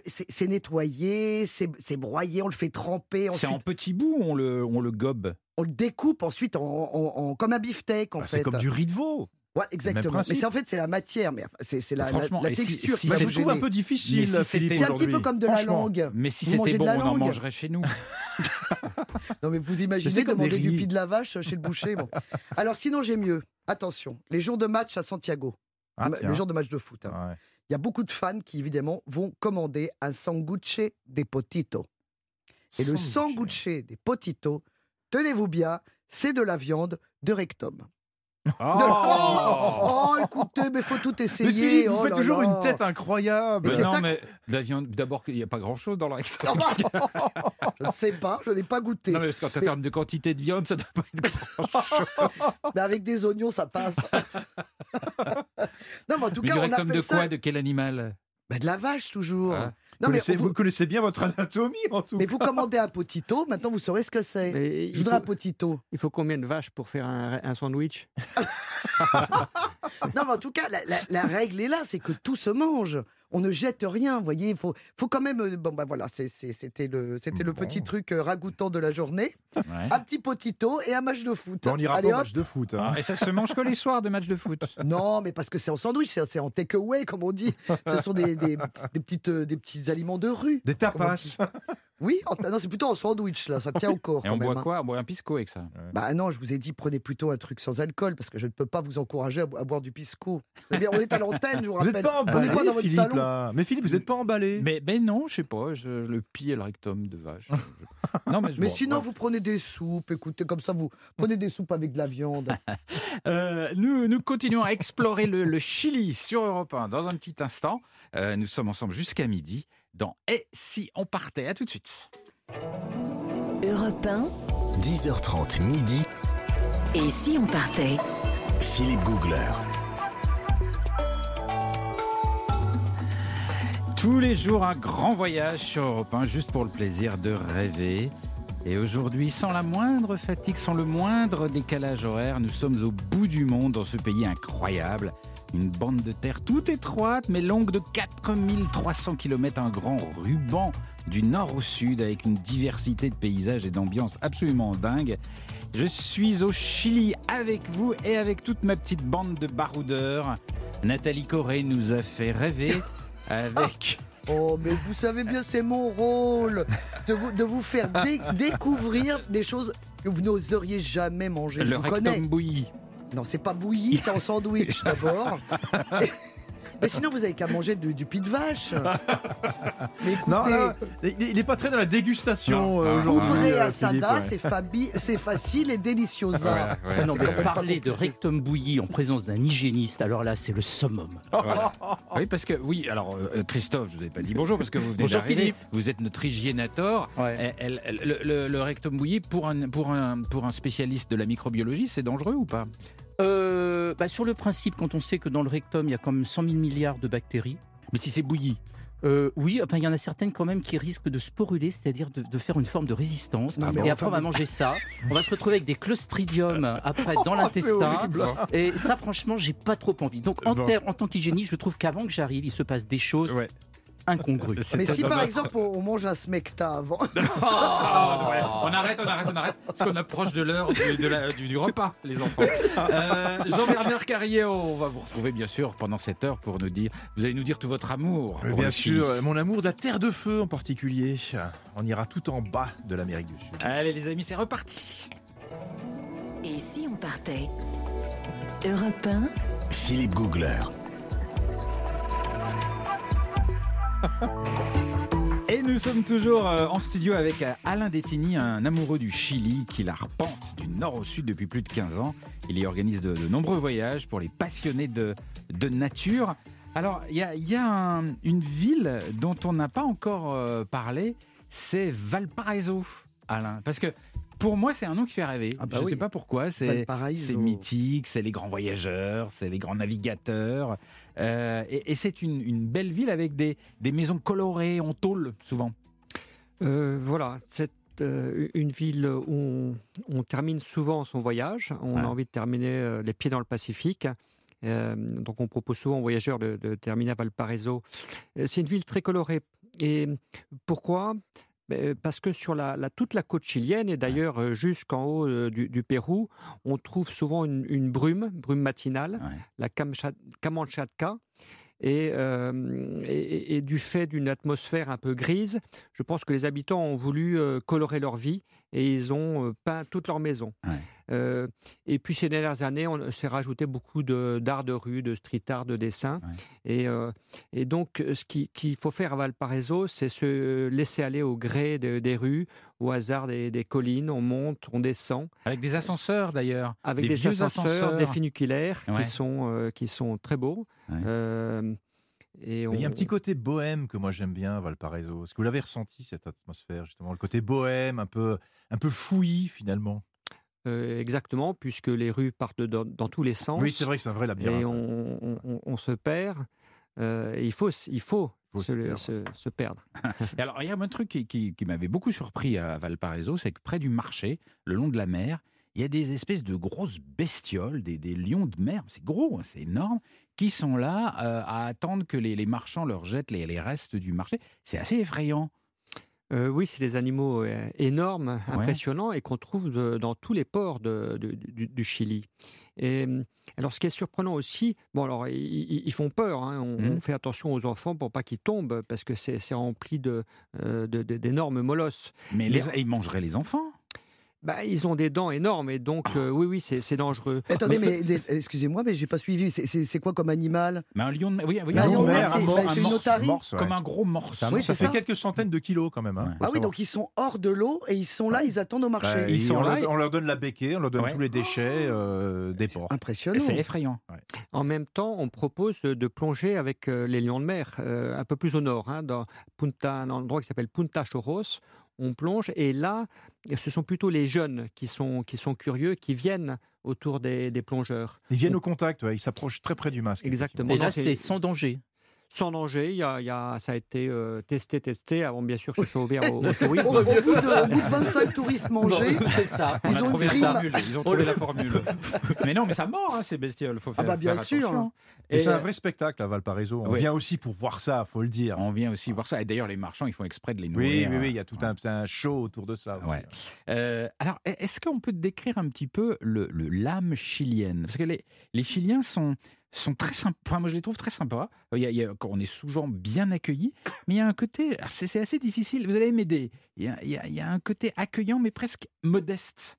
c'est nettoyé, c'est c'est broyé, on le fait tremper, C'est en petits bouts, on le, on le gobe. on le découpe ensuite en, en- en- comme un beefsteak en Bah, fait. C'est comme du riz de veau. Ouais, exactement. Mais c'est en fait c'est la matière, mais c'est c'est la, si- texture si Bah, va je trouve un peu difficile, si C'est un petit peu comme de la langue. Mais si Vous c'était bon, de la on en mangerait chez nous. Non mais vous imaginez des demander du pied de la vache chez le boucher. Bon. Alors sinon j'ai mieux. Attention, les jours de match à Santiago, Ah, les jours de match de foot. hein. Ouais. Il y a beaucoup de fans qui évidemment vont commander un sanguche de potito. Et le sanguche des potito, tenez-vous bien, c'est de la viande de rectum. Oh Oh, écoutez, mais faut tout Mais essayer. Philippe, vous oh faites là toujours là. une tête incroyable. Mais non, un- mais de la viande, d'abord, il n'y a pas grand-chose dans rectum. Je ne sais pas, je n'ai pas goûté. Non, mais parce qu'en Mais- termes de quantité de viande, ça ne doit pas être grand-chose. Mais avec des oignons, ça passe. non, mais en tout Mais cas, on appelle de ça quoi De quel animal? Bah, de la vache toujours. Ah. Non, mais vous, vous connaissez bien votre anatomie en tout mais cas. vous commandez un potito, maintenant vous saurez ce que c'est. Je voudrais faut, un potito. il faut combien de vaches pour faire un, un sandwich Non, mais en tout cas, la, la- la règle est là, c'est que tout se mange. On ne jette rien, vous voyez. Il faut, faut quand même. euh, Bon, bah voilà, c'était le, c'était le Bon. petit truc euh, ragoûtant de la journée. Ouais. Un petit potito et un match de foot. On ira Allez, pas au match de foot. hein. Ah, et ça se mange que les soirs de matchs de foot. Non, mais parce que c'est en sandwich, c'est en takeaway, comme on dit. Ce sont des, des, des petites, euh, des petits aliments de rue. Des tapas. Oui, en- non, c'est plutôt en sandwich, là, ça tient au corps. Et quand on même, boit hein. quoi? On boit un pisco avec ça. Bah non, je vous ai dit, prenez plutôt un truc sans alcool, parce que je ne peux pas vous encourager à, bo- à boire du pisco. Eh bien, on est à l'antenne, je vous Vous rappelle. n'êtes pas on n'est emballé, pas dans votre Philippe, salon? là? Mais Philippe, vous n'êtes pas emballé. Mais ben non, je sais pas, je- le pied et le rectum de vache. Je- non, mais, je- Mais sinon, bref. vous prenez des soupes, écoutez, comme ça, vous prenez des soupes avec de la viande. Euh, nous, nous continuons à explorer le, le Chili sur Europe 1 dans un petit instant. Euh, nous sommes ensemble jusqu'à midi dans Et si on partait? À tout de suite. Europe 1, 10h30 midi, et si on partait? Philippe Googler. Tous les jours, un grand voyage sur Europe 1, juste pour le plaisir de rêver. Et aujourd'hui, sans la moindre fatigue, sans le moindre décalage horaire, nous sommes au bout du monde dans ce pays incroyable. Une bande de terre toute étroite, mais longue de 4300 km, un grand ruban du nord au sud, avec une diversité de paysages et d'ambiance absolument dingue. Je suis au Chili avec vous et avec toute ma petite bande de baroudeurs. Nathalie Corée nous a fait rêver avec Oh, mais vous savez bien, c'est mon rôle de vous, de vous faire dé- découvrir des choses que vous n'oseriez jamais manger. Je le connais. rectum bouilli. Non, c'est pas bouilli, c'est en sandwich d'abord. Mais sinon, vous avez qu'à manger du, du pied de vache. Mais écoutez, Non, là, il n'est pas très dans la dégustation euh, aujourd'hui. euh, asada, Philippe, ouais. c'est fabi- c'est facile et déliciosa. Ouais, ouais, Ah non, mais ouais. parler de rectum bouilli en présence d'un hygiéniste, alors là, c'est le summum. Voilà. Oui, parce que, oui, alors euh, Christophe, je vous ai pas dit bonjour parce que vous venez Bonjour. Philippe. Vous êtes notre hygiénator. Ouais. Elle- elle- le, le- le rectum bouilli, pour un, pour, un, pour un spécialiste de la microbiologie, c'est dangereux ou pas? Euh, bah, sur le principe, quand on sait que dans le rectum, il y a quand même 100 000 milliards de bactéries, Mais si c'est bouilli euh, oui, enfin, il y en a certaines quand même qui risquent de sporuler, c'est-à-dire de, de faire une forme de résistance. Non, et enfin, après, on va manger ça. On va se retrouver avec des clostridiums après dans Oh, l'intestin. Et ça, franchement, j'ai pas trop envie. Donc, en, Bon. ter- en tant qu'hygiéniste, je trouve qu'avant que j'arrive, il se passe des choses Ouais. Incongrues. Mais si par exemple on, on mange un smecta avant, ouais. On arrête, on arrête, on arrête, parce qu'on approche de l'heure du, repas, les enfants. Euh, Jean-Bernard Carrier, on va vous retrouver bien sûr pendant cette heure pour nous dire, vous allez nous dire tout votre amour. Bien sûr, mon amour de la terre de feu en particulier. On ira tout en bas de l'Amérique du Sud. Allez les amis, c'est reparti. Et si on partait Europe 1, Philippe Googler. Et nous sommes toujours euh, en studio avec euh, Alain Détigny, un amoureux du Chili qui l'arpente du nord au sud depuis plus de 15 ans. Il y organise de, nombreux voyages pour les passionnés de, nature. Alors, il y a, une ville dont on n'a pas encore euh, parlé, c'est Valparaiso, Alain. Parce que Pour moi, c'est un nom qui fait rêver. Ah bah Je ne oui. sais pas pourquoi. C'est mythique, c'est les grands voyageurs, c'est les grands navigateurs. Euh, et et c'est une, une belle ville avec des, des maisons colorées en tôle, souvent. Euh, voilà, c'est euh, une ville où on, on termine souvent son voyage. On Ouais. a envie de terminer les pieds dans le Pacifique. Euh, donc on propose souvent aux voyageurs de, de terminer à Valparaiso. C'est une ville très colorée. Et pourquoi? Parce que sur la, la- toute la côte chilienne, et d'ailleurs jusqu'en haut du, du Pérou, on trouve souvent une, une brume, brume matinale, Ouais. la Kamchatka. Et, euh, et- et- et du fait d'une atmosphère un peu grise, je pense que les habitants ont voulu colorer leur vie et ils ont peint toute leur maison. Ouais. Euh, et puis ces dernières années, on s'est rajouté beaucoup de- d'art de, rue, de street art, de dessin. Ouais. Et, euh, et donc, ce qui- qu'il faut faire à Valparaiso, c'est se laisser aller au gré de- des rues, au hasard des, des collines. On monte, on descend, Avec des ascenseurs d'ailleurs. avec Des des, vieux ascenseurs, ascenseurs. des funiculaires Ouais. qui, sont, euh, qui sont très beaux. Ouais. Euh, et Il y a on- un petit côté bohème que moi j'aime bien à Valparaiso. Est-ce que vous l'avez ressenti cette atmosphère justement, le côté bohème, un peu, un peu fouillis finalement? Euh, exactement, puisque les rues partent dans, dans tous les sens. Oui, c'est vrai que c'est un vrai labyrinthe. Et on, on- on- on se perd. Euh, il faut, il faut, Faut se, se perdre. se- se perdre. Et alors, il y a un truc qui, qui- qui m'avait beaucoup surpris à Valparaiso, c'est que près du marché, le long de la mer, il y a des espèces de grosses bestioles, des, des lions de mer, c'est gros, hein, c'est énorme, qui sont là euh, à attendre que les, les marchands leur jettent les, les restes du marché. C'est assez effrayant. Euh, oui, c'est des animaux euh, énormes, impressionnants, et qu'on trouve de- dans tous les ports de- de- du, du Chili. Et alors, ce qui est surprenant aussi, bon, alors ils, font peur. hein, on, Mhm. on fait attention aux enfants pour pas qu'ils tombent, parce que c'est rempli de euh, d'énormes molosses. Mais Mais- les, ils mangeraient les enfants. Bah, ils ont des dents énormes, et donc euh, oui, oui, c'est dangereux. Attendez, mais les- excusez-moi, mais j'ai pas suivi. C'est- quoi comme animal? Mais un lion de mer, oui, oui, Un un lion de mer, c'est- un une morse, otarie morse, ouais. comme un gros morse. Ça, Oui, ça fait ça. quelques centaines de kilos quand même. hein, Ouais. Ah oui, donc ils sont hors de l'eau et ils sont là, ils attendent au marché. Bah, Ils ils- sont on, là, leur, on leur donne la béquée, on leur donne Ouais. tous les déchets euh, des ports. Impressionnant. C'est effrayant. En même temps, on propose de, plonger avec euh, les lions de mer, euh, un peu plus au nord, hein, dans, Punta, dans un endroit qui s'appelle Punta Choros. On plonge et là, ce sont plutôt les jeunes qui sont, qui sont curieux, qui viennent autour des, des plongeurs. Ils viennent au contact, ouais, ils s'approchent très près du masque. Exactement. Et là, c'est sans danger. Sans danger, il y a, il y a- ça a été euh, testé, testé, avant bien sûr que ce soit ouvert au, au Au, tourisme. au bout de, au bout de 25 touristes mangés, c'est ça. Ils On a ont trouvé une la formule. Ils ont trouvé la formule. mais non, mais ça mord hein, ces bestioles. Faut Ah faire, bah, bien faire sûr. attention. Et, c'est un euh, vrai spectacle à Valparaiso. On ouais. vient aussi pour voir ça, faut le dire. On vient aussi voir ça. Et d'ailleurs, les marchands, ils font exprès de les Oui, nourrir. oui, oui, il y a tout un, un show autour de ça. aussi. Ouais. Euh, alors, est-ce qu'on peut décrire un petit peu le, le l'âme chilienne? Parce que les, les Chiliens sont, sont très sympas. Enfin, moi, je les trouve très sympas. Il y a, on est souvent bien accueillis, mais il y a un côté. C'est assez difficile. Vous allez m'aider. Il y a, un côté accueillant, mais presque modeste.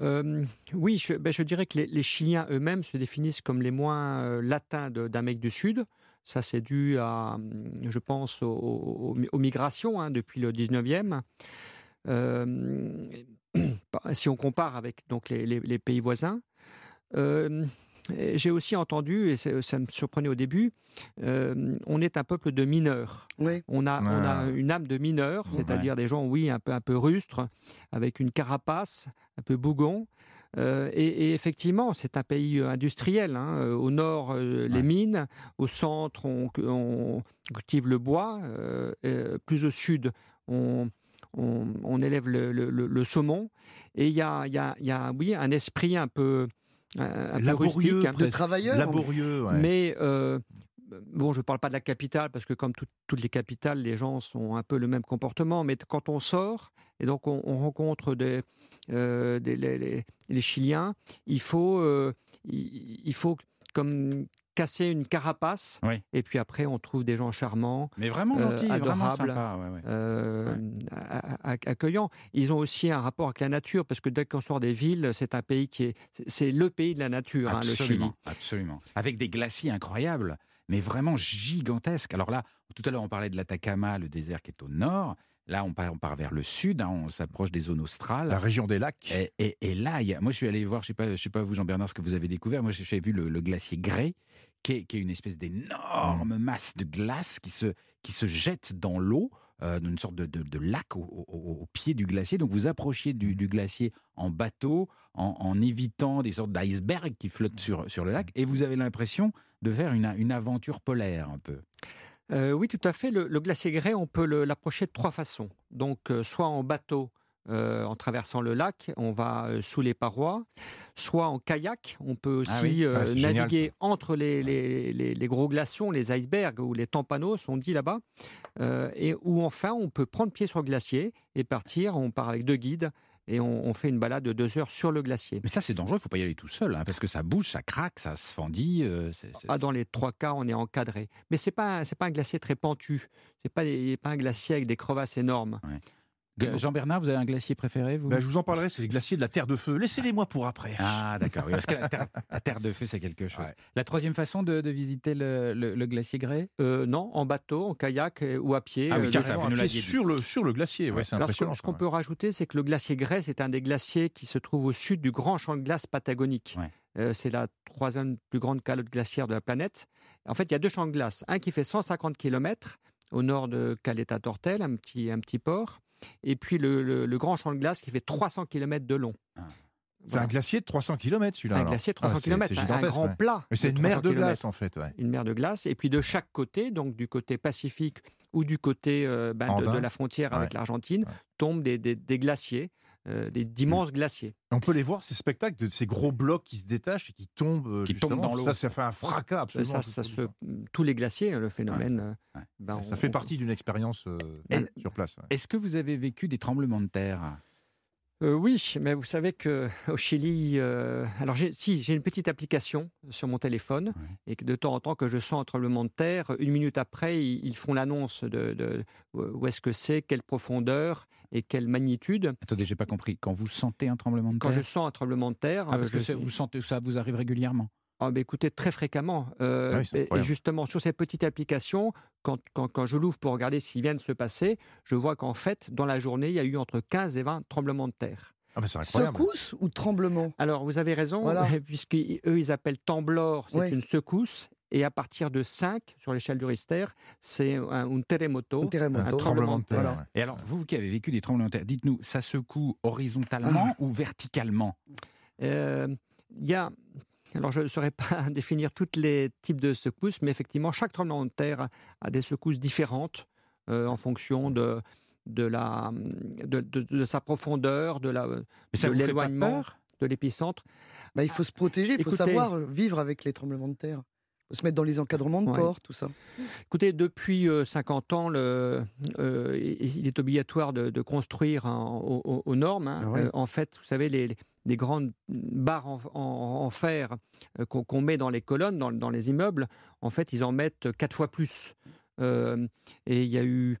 Oui, je, ben, je dirais que les, Chiliens eux-mêmes se définissent comme les moins euh, latins d'Amérique du Sud. Ça, c'est dû à, hum, je pense, aux, migrations hein, depuis le 19e. Euh, si on compare avec donc, les pays voisins. Euh, J'ai aussi entendu, et ça me surprenait au début, euh, on est un peuple de mineurs. oui. On a, on a Ah. une âme de mineur, Ouais. c'est-à-dire des gens, oui, un peu, un peu rustres, avec une carapace, un peu bougon. Euh, et, et effectivement, c'est un pays industriel. hein. Au nord, euh, les Ouais. mines. Au centre, on, on cultive le bois. Euh, euh, plus au sud, on, on, on élève le, le- le- le saumon. Et il y a, y a, oui, un esprit un peu, un, un peu Laborieux, rustique. De travailleurs. Laborieux, ouais. mais euh, bon, je ne parle pas de la capitale parce que comme tout- toutes les capitales, les gens sont un peu le même comportement. Mais quand on sort et donc on, on rencontre des, euh, des- les, les- les Chiliens, il faut, euh, il, il faut comme casser une carapace. Oui. Et puis après, on trouve des gens charmants. Mais vraiment Euh, gentil, vraiment adorable. sympa. ouais, ouais. euh, a- a- accueillants. Ils ont aussi un rapport avec la nature, parce que dès qu'on sort des villes, c'est un pays qui est, c'est- le pays de la nature, hein, le Chili. Absolument, absolument. Avec des glaciers incroyables, mais vraiment gigantesques. Alors là, tout à l'heure, on parlait de l'Atacama, le désert qui est au nord. Là, on part, on part vers le sud, hein, on s'approche des zones australes. La région des lacs. Et, et- et là, il y a- moi, je suis allé voir, je sais pas, je sais pas vous, Jean-Bernard, ce que vous avez découvert. Moi, j'ai vu le, le glacier Grey, qui est, qui est une espèce d'énorme masse de glace qui se, qui se jette dans l'eau euh, une sorte de, de- de lac au, au- au- au pied du glacier. Donc vous approchiez du, du glacier en bateau, en, en évitant des sortes d'icebergs qui flottent sur, sur le lac, et vous avez l'impression de faire une, une aventure polaire un peu. Euh, oui, tout à fait. Le, le glacier grès, on peut l'approcher de trois façons. Donc, euh, soit en bateau, euh, en traversant le lac, on va euh, sous les parois, soit en kayak, on peut aussi Ah oui euh, Ah, génial, naviguer entre les, les- les- les gros glaciers, les icebergs ou les tampanos, on dit là-bas, et ou enfin on peut prendre pied sur le glacier et partir. On part avec deux guides et on, on fait une balade de deux heures sur le glacier. Mais ça, c'est dangereux, il ne faut pas y aller tout seul, hein, parce que ça bouge, ça craque, ça se fendit. euh, Ah, dans les trois cas, on est encadré. Mais c'est pas un- c'est pas un glacier très pentu. Pas des- pas un glacier avec des crevasses énormes. Jean-Bernard, vous avez un glacier préféré vous Bah, je vous en parlerai, c'est les glaciers de la Terre de Feu. Laissez-les-moi pour après. Ah, d'accord. oui, parce que la terre, la terre de feu, c'est quelque chose. Ouais. La troisième façon de, de visiter le, le- le glacier grès? Euh, non, en bateau, en kayak euh, ou à pied. Ah oui, euh, pied sur le, sur le glacier, ouais, c'est Alors, ce impressionnant. qu'on- ce qu'on peut rajouter, c'est que le glacier grès, c'est un des glaciers qui se trouve au sud du grand champ de glace patagonique. Ouais. Euh, c'est la troisième plus grande calotte glaciaire de la planète. En fait, il y a deux champs de glace. Un qui fait 150 km au nord de Caleta Tortel, un petit, un petit port. Et puis le, le- le grand champ de glace qui fait 300 km de long. Ah. C'est Voilà. un glacier de 300 km celui-là. Un glacier de 300 Ah, c'est- km, c'est un grand ouais. plat. Mais c'est une 300 mer de kilomètres. glace en fait. ouais. une mer de glace. Et puis de chaque côté, donc du côté pacifique ou du côté euh, ben, de, la frontière avec l'Argentine, Ouais. tombent des, des- des glaciers, euh, des d'immenses glaciers. On peut les voir, ces spectacles de ces gros blocs qui se détachent et qui tombent. euh, Qui tombent justement. dans l'eau. Ça, ça fait un fracas Euh, absolument. ça, ça se, ça. tous les glaciers, hein, le phénomène. euh, Ouais. ben, Ça on- fait on- partie d'une expérience euh, sur place. ouais. Est-ce que vous avez vécu des tremblements de terre? Euh, oui, mais vous savez que au Chili, euh, alors si j'ai une petite application sur mon téléphone et que de temps en temps que je sens un tremblement de terre, une minute après ils, ils font l'annonce de, de où est-ce que c'est, quelle profondeur et quelle magnitude. Attendez, j'ai pas compris. Quand vous sentez un tremblement de Quand je terre sens un tremblement de terre, Ah, parce euh, que je- vous sentez ça vous arrive régulièrement Ah, ben, écoutez, très fréquemment. Euh, Ah oui, c'est et- et, incroyable. justement, sur cette petite application, quand, quand, quand je l'ouvre pour regarder ce qui vient de se passer, je vois qu'en fait, dans la journée, il y a eu entre 15 et 20 tremblements de terre. Ah, incroyable. Secousse ou tremblement Alors, vous avez raison, Voilà. puisqu'eux, ils appellent temblor, c'est Ouais. une secousse. Et à partir de 5 sur l'échelle du Richter, c'est un, un terremoto. Un terremoto. Un tremblement de terre. Voilà. Et alors, vous qui avez vécu des tremblements de terre, dites-nous, ça secoue horizontalement ou verticalement? Euh, Il y a. Alors, je ne saurais pas définir tous les types de secousses, mais effectivement, chaque tremblement de terre a des secousses différentes euh, en fonction de, de, la, de, de- de sa profondeur, de pas l'éloignement de l'épicentre. Bah, il faut se protéger, il faut Écoutez- savoir vivre avec les tremblements de terre. Se mettre dans les encadrements de Ouais. port, tout ça. Écoutez, depuis euh, 50 ans, le, euh, il est obligatoire de, de construire en- aux, normes. hein. Ah ouais. Euh, en fait, vous savez, les, grandes barres en, en- en fer euh, qu'on met dans les colonnes, dans, dans les immeubles, en fait, ils en mettent quatre fois plus. Euh, et il y a eu,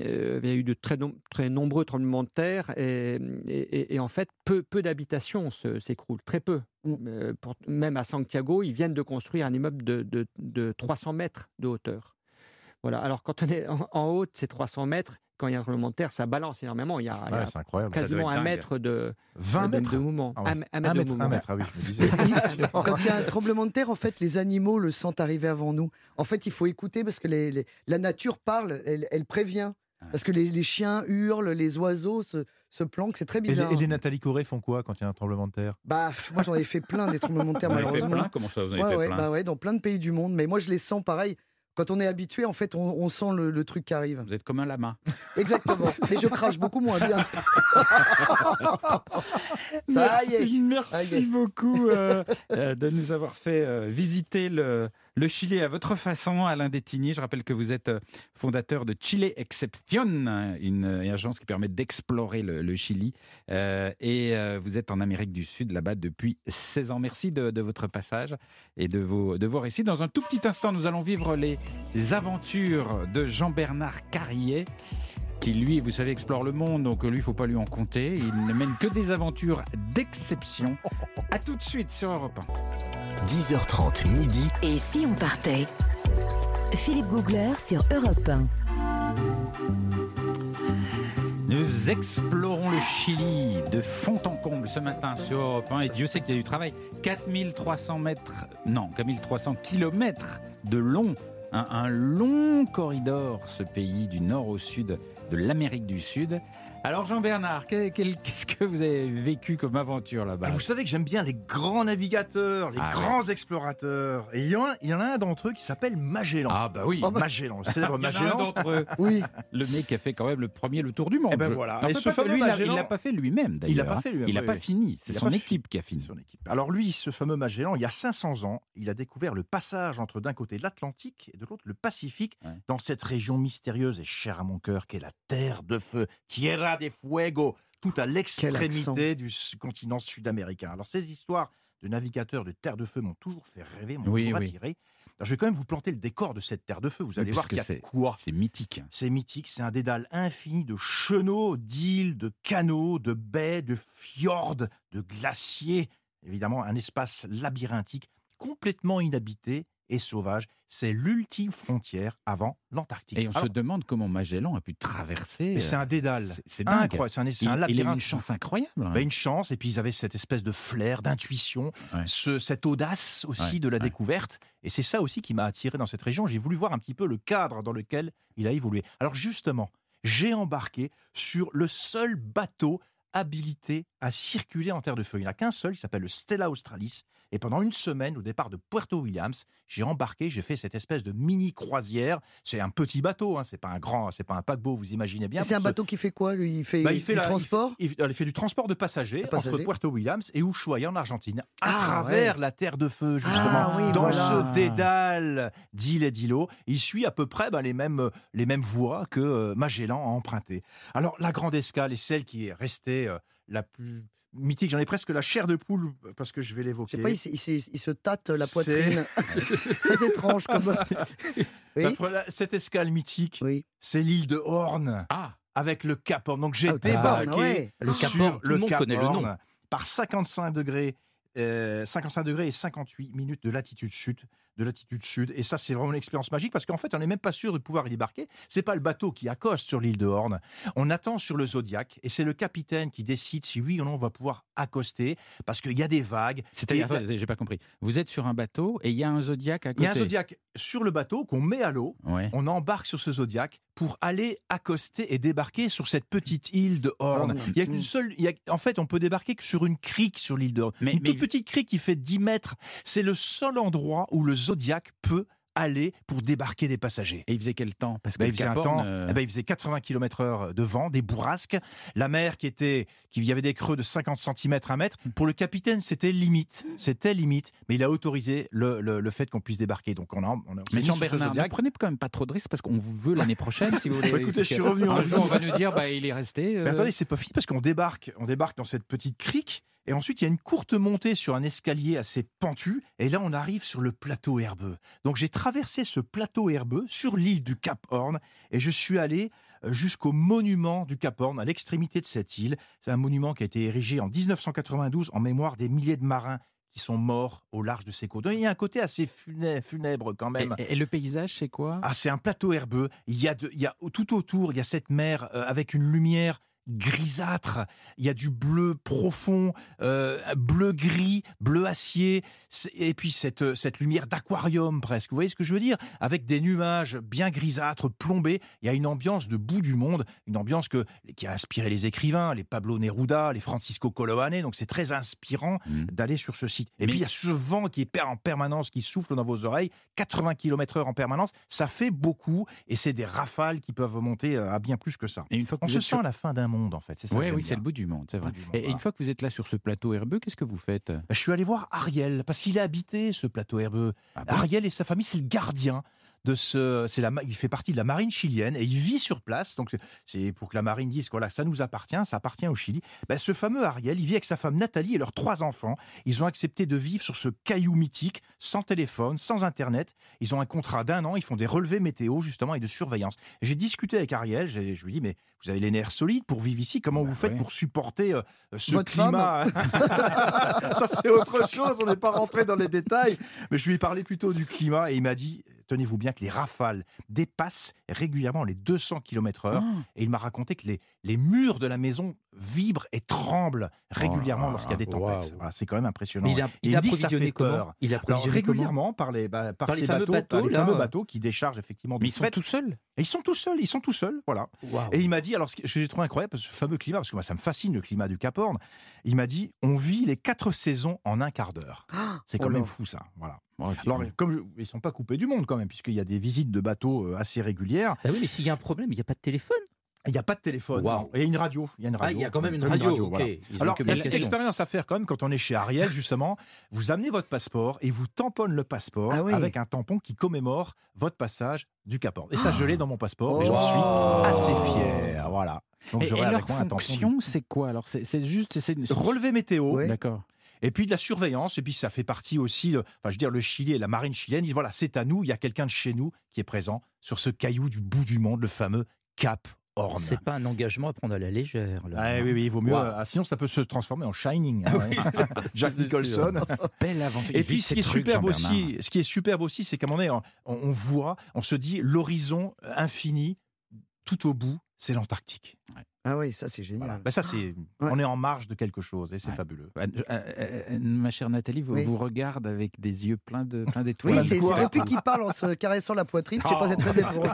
euh, il y a eu de très, nom- très nombreux tremblements de terre et, et- et- et en fait, peu, peu d'habitations s'écroulent, très peu. Mm. Euh, pour- même à Santiago, ils viennent de construire un immeuble de, de- de 300 mètres de hauteur. Voilà. Alors, quand on est en, en haut de ces 300 mètres, quand il y a un tremblement de terre, ça balance énormément. Il y a, il y c'est quasiment un dingue. mètre de, 20 de- mètres de mouvement. Ah ouais. Un, un Un mètre de mètre, mouvement. un mètre, ah oui, je me disais. Quand il y a un tremblement de terre, en fait, les animaux le sentent arriver avant nous. En fait, il faut écouter parce que les- les- la nature parle, elle, elle prévient. Parce que les, les chiens hurlent, les oiseaux se, se planquent, c'est très Et les, bizarre. et les Nathalie Corée font quoi quand il y a un tremblement de terre? Bah, moi j'en ai fait plein des tremblements de terre, Vous fait malheureusement. plein? Comment ça, vous en avez Ouais, fait ouais, plein? bah ouais, dans plein de pays du monde. Mais moi je les sens pareil. Quand on est habitué, en fait, on, on sent le, le truc qui arrive. Vous êtes comme un lama. Exactement. Mais je crache beaucoup moins bien. Ça y est. Merci Ça y est. beaucoup euh, euh, de nous avoir fait euh, visiter le, le Chili à votre façon, Alain Détigny. Je rappelle que vous êtes euh, fondateur de Chile Exception, hein, une, agence qui permet d'explorer le, Chili. Euh, et euh, vous êtes en Amérique du Sud, là-bas, depuis 16 ans. Merci de, votre passage et de vos, de vos. Dans un tout petit instant, nous allons vivre les aventures de Jean-Bernard Carrier qui lui, vous savez, explore le monde, donc lui, il faut pas lui en compter. Il ne mène que des aventures d'exception. À tout de suite sur Europe 10h30 midi. Et si on partait? Philippe Googler sur Europe 1. 1. Nous explorons le Chili de fond en comble ce matin sur Europe 1 et Dieu sait qu'il y a du travail. 4300 mètres, non, 4300 kilomètres de long. Un, un long corridor, ce pays du nord au sud de l'Amérique du Sud. Alors Jean-Bernard, qu'est-ce que vous avez vécu comme aventure là-bas vous savez que j'aime bien les grands navigateurs, les Ah, grands explorateurs. Et il y en a, il y en a un d'entre eux qui s'appelle Magellan. Ah bah oui, Oh, bah- Magellan, le célèbre Magellan. d'entre eux, Oui. le mec qui a fait quand même le premier le tour du monde. Eh ben Je- voilà. Non, Et ce fameux lui, Magellan- il l'a pas fait lui-même d'ailleurs. Il l'a pas hein. fait lui-même, Il n'a oui, pas oui. fini. C'est son équipe qui a fini. Son équipe. Alors lui, ce fameux Magellan, il y a 500 ans, il a découvert le passage entre d'un côté l'Atlantique et de l'autre le Pacifique, Ouais. dans cette région mystérieuse et chère à mon cœur qu'est la Terre de Feu, Tierra de Fuego, tout à l'extrémité du continent sud-américain. Alors ces histoires de navigateurs de Terre de Feu m'ont toujours fait rêver, m'ont Oui, toujours oui. attiré. Alors, je vais quand même vous planter le décor de cette Terre de Feu. Vous allez Oui, voir qu'il y que a c'est- quoi C'est mythique. c'est mythique, c'est un dédale infini de chenaux, d'îles, de canaux, de baies, de fjords, de glaciers. Évidemment, un espace labyrinthique complètement inhabité et sauvage. C'est l'ultime frontière avant l'Antarctique. Et on se demande comment Magellan a pu traverser. mais c'est euh, un dédale. c'est-. Incroyable, c'est un, Il, un il a une chance incroyable. hein. Bah, une chance, et puis ils avaient cette espèce de flair, d'intuition, Ouais. ce- cette audace aussi Ouais, de la ouais. découverte. Et c'est ça aussi qui m'a attiré dans cette région. J'ai voulu voir un petit peu le cadre dans lequel il a évolué. Alors justement, j'ai embarqué sur le seul bateau habilité à circuler en terre de feu. Il n'y en a qu'un seul, il s'appelle le Stella Australis. Et pendant une semaine, au départ de Puerto Williams, j'ai embarqué, j'ai fait cette espèce de mini croisière. C'est un petit bateau, hein, c'est pas un grand, c'est pas un paquebot, vous imaginez bien. C'est un ce- bateau qui fait quoi lui? Il fait, bah, il fait du la- transport? il, il fait du transport de passagers, entre Puerto Williams et Ushuaia en Argentine, à Ah, travers la terre de feu justement, Ah, oui, dans voilà. ce dédale d'îles et d'îlots. Il suit à peu près bah, les mêmes les mêmes voies que euh, Magellan a empruntées. Alors la grande escale est celle qui est restée euh, la plus mythique. J'en ai presque la chair de poule parce que je vais Je l'évoquer. sais pas, il, se- il se- il se tâte la C'est- poitrine. Très étrange comme. Oui. cette escale mythique, Oui. c'est l'île de Horn. Ah, avec le Cap Horn. Donc j'ai Ah, débarqué Horn, ouais. Le Cap sur Horn, tout le le monde Cap connaît le nom. Horn par 55 degrés. euh, 55 degrés et 58 minutes de latitude sud, de latitude sud, et ça c'est vraiment une expérience magique parce qu'en fait on n'est même pas sûr de pouvoir y débarquer. C'est pas le bateau qui accoste sur l'île de Horn. On attend sur le Zodiac et c'est le capitaine qui décide si oui ou non on va pouvoir accoster parce qu'il y a des vagues. c'est-à-dire, Et- j'ai pas compris. Vous êtes sur un bateau et il y a un zodiaque à il côté. y a un Zodiac sur le bateau qu'on met à l'eau Ouais. on embarque sur ce Zodiac pour aller accoster et débarquer sur cette petite île de Horn. Horn. Il y a qu'une seule, il y a- en fait, on peut débarquer que sur une crique sur l'île de Horn. Mais- une mais- toute petite crique qui fait 10 mètres. C'est le seul endroit où le Zodiac peut aller pour débarquer des passagers. Et il faisait quel temps? Parce que Ben, il, faisait un temps, euh, eh ben, il faisait 80 km heure de vent, des bourrasques, la mer qui était, qui y avait des creux de 50 cm à mètre. Pour le capitaine, c'était limite, c'était limite, mais il a autorisé le, le- le fait qu'on puisse débarquer. Donc on a, on a- Mais ce Jean-Bernard, ne prenez quand même pas trop de risques parce qu'on vous veut l'année prochaine si vous voulez. Bah, écoutez, je suis revenu en Un jour, on va nous dire, bah, il est resté. Mais euh, attendez, c'est pas fini parce qu'on débarque, on débarque dans cette petite crique et ensuite il y a une courte montée sur un escalier assez pentu et là on arrive sur le plateau herbeux. Donc j'ai traversé ce plateau herbeux sur l'île du Cap Horn et je suis allé euh, jusqu'au monument du Cap Horn à l'extrémité de cette île. C'est un monument qui a été érigé en 1992 en mémoire des milliers de marins qui sont morts au large de ces côtes. Donc, il y a un côté assez funèbre quand même. et le paysage, c'est quoi? Ah, c'est un plateau herbeux. Il y a, de- il y a tout autour, il y a cette mer euh, avec une lumière grisâtre. Il y a du bleu profond, euh, bleu gris, bleu acier, et puis cette, euh, cette lumière d'aquarium presque. Vous voyez ce que je veux dire? Avec des nuages bien grisâtres, plombés. Il y a une ambiance de bout du monde, une ambiance que, qui a inspiré les écrivains, les Pablo Neruda, les Francisco Coloane. Donc c'est très inspirant Mm. d'aller sur ce site. Et Mais- puis il y a ce vent qui est en permanence, qui souffle dans vos oreilles, 80 km/h en permanence. Ça fait beaucoup et c'est des rafales qui peuvent monter euh, à bien plus que ça. Et une fois que On se sent sur- à la fin d'un monde en fait. C'est ça. que Ouais, oui, c'est le bout du monde, c'est vrai. monde, Et, et voilà. une fois que vous êtes là sur ce plateau herbeux, qu'est-ce que vous faites? Bah, je suis allé voir Ariel parce qu'il a habité ce plateau herbeux. Ah bon? Ariel et sa famille, c'est le gardien de ce. C'est la, il fait partie de la marine chilienne et il vit sur place. Donc c'est- pour que la marine dise voilà, ça nous appartient, ça appartient au Chili. Bah, ce fameux Ariel, il vit avec sa femme Nathalie et leurs trois enfants. Ils ont accepté de vivre sur ce caillou mythique, sans téléphone, sans internet. Ils ont un contrat d'un an. Ils font des relevés météo justement et de surveillance. J'ai discuté avec Ariel. Je lui ai dit mais vous avez les nerfs solides pour vivre ici. Comment Bah vous faites pour supporter euh, ce Votre climat Ça c'est autre chose. On n'est pas rentré dans les détails. Mais je lui ai parlé plutôt du climat et il m'a dit tenez-vous bien que les rafales dépassent régulièrement les 200 km/h. Ah. Et il m'a raconté que les, les murs de la maison vibrent et tremblent régulièrement Oh lorsqu'il y a des tempêtes. Voilà, c'est quand même impressionnant. Mais il a, il il a dit peur. Il a Alors régulièrement par les bah, par, Par les fameux bateaux, bateaux, par les là. fameux bateaux qui déchargent effectivement. Mais ils sont tout seuls Et ils sont tout seuls, ils sont tout seuls, voilà. Et il m'a dit, alors ce que j'ai trouvé incroyable, ce fameux climat, parce que moi ça me fascine le climat du Cap Horn, il m'a dit, on vit les quatre saisons en un quart d'heure. C'est quand Oh là. même fou ça, voilà. Oh, Alors comme je- ils sont pas coupés du monde quand même, puisqu'il y a des visites de bateaux euh, assez régulières. Ah oui, mais s'il y a un problème, il n'y a pas de téléphone. Il n'y a pas de téléphone, et il y a une radio. Il y a une Ah, radio. il y a quand même une radio. ont Alors, il y a une expérience à faire quand même quand on est chez Ariel, justement. Vous amenez votre passeport et vous tamponnez le passeport Ah oui. avec un tampon qui commémore votre passage du Cap Horn. Et ça, je l'ai dans mon passeport et Oh. j'en suis Wow. assez fier. Voilà. Donc, Et, et leur fonction, c'est quoi? Alors, c'est juste. une- Relevé météo. D'accord. Et puis de la surveillance, et puis ça fait partie aussi, de- enfin je veux dire, le Chili et la marine chilienne, ils disent voilà, c'est à nous, il y a quelqu'un de chez nous qui est présent sur ce caillou du bout du monde, le fameux Cap Horn. C'est pas un engagement à prendre à la légère. Là. Ah, oui, oui, il vaut mieux. Waouh. ah, sinon, ça peut se transformer en Shining. Ah hein, oui, ouais. Jack Nicholson. Belle aventure. Et puis, ce qui est trucs, superbe aussi, ce qui est superbe aussi, c'est qu'à un moment donné, on, on voit, on se dit, l'horizon infini, tout au bout, c'est l'Antarctique. Ah oui, ça c'est génial. Voilà. Ben, ça, c'est, Ouais. on est en marge de quelque chose, et c'est Ouais. fabuleux. Euh, euh, euh, ma chère Nathalie, vous, Oui. vous regarde avec des yeux pleins de plein Oui, d'étoiles. c'est quoi c'est depuis qu'il parle en se caressant la poitrine. Je sais pas, c'est très étrange.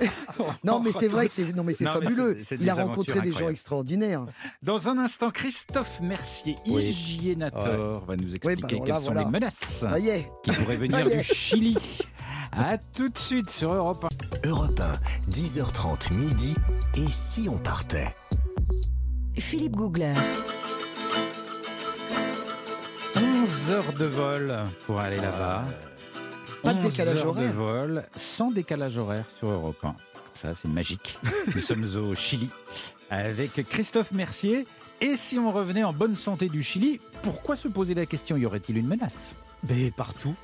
Non, mais c'est vrai que c'est non, mais c'est Non, mais fabuleux. Il a rencontré des gens extraordinaires. Dans un instant, Christophe Mercier, Oui. hygiénator, va nous expliquer bah alors quelles là, sont voilà. les menaces qui pourraient venir du. Chili. À tout de suite sur Europe 1. Europe 1, 10h30 midi. Et si on partait? Philippe Googler. 11 heures de vol pour aller là-bas. Pas de 11 décalage heures horaire. de vol, sans décalage horaire sur Europe 1. Comme ça, c'est magique. Nous sommes au Chili avec Christophe Mercier. Et si on revenait en bonne santé du Chili, pourquoi se poser la question? Y aurait-il une menace? Mais partout.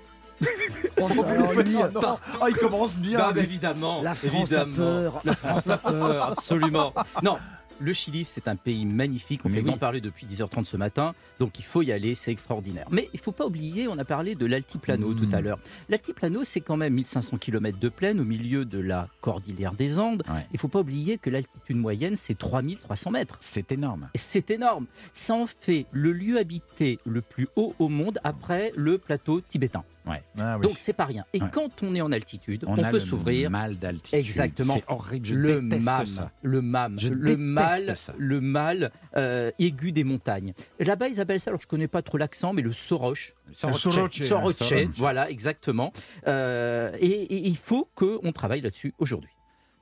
Oh, ça, alors, lui, non. Ah, il commence bien. Lui. évidemment. La France a peur. La France a peur, absolument. Non. Le Chili, c'est un pays magnifique. On Mais fait oui. en parler depuis 10h30 ce matin. Donc, il faut y aller. C'est extraordinaire. Mais il faut pas oublier, on a parlé de l'altiplano Mm. tout à l'heure. L'altiplano, c'est quand même 1500 km de plaine au milieu de la cordillère des Andes. Ouais. Il faut pas oublier que l'altitude moyenne, c'est 3300 mètres. C'est énorme. Et C'est énorme. Ça en fait le lieu habité le plus haut au monde après le plateau tibétain. Ah, oui. Donc c'est pas rien. Et Ouais. quand on est en altitude, on, a peut le s'ouvrir mal d'altitude. Exactement. C'est horrible. Je le ça. le MAM, Je le mal, ça. le mal euh, aigu des montagnes. Là-bas, ils appellent ça, alors je connais pas trop l'accent, mais le Soroche. Soroche. Soroche. Voilà, exactement. Euh, et, et il faut qu'on travaille là-dessus aujourd'hui.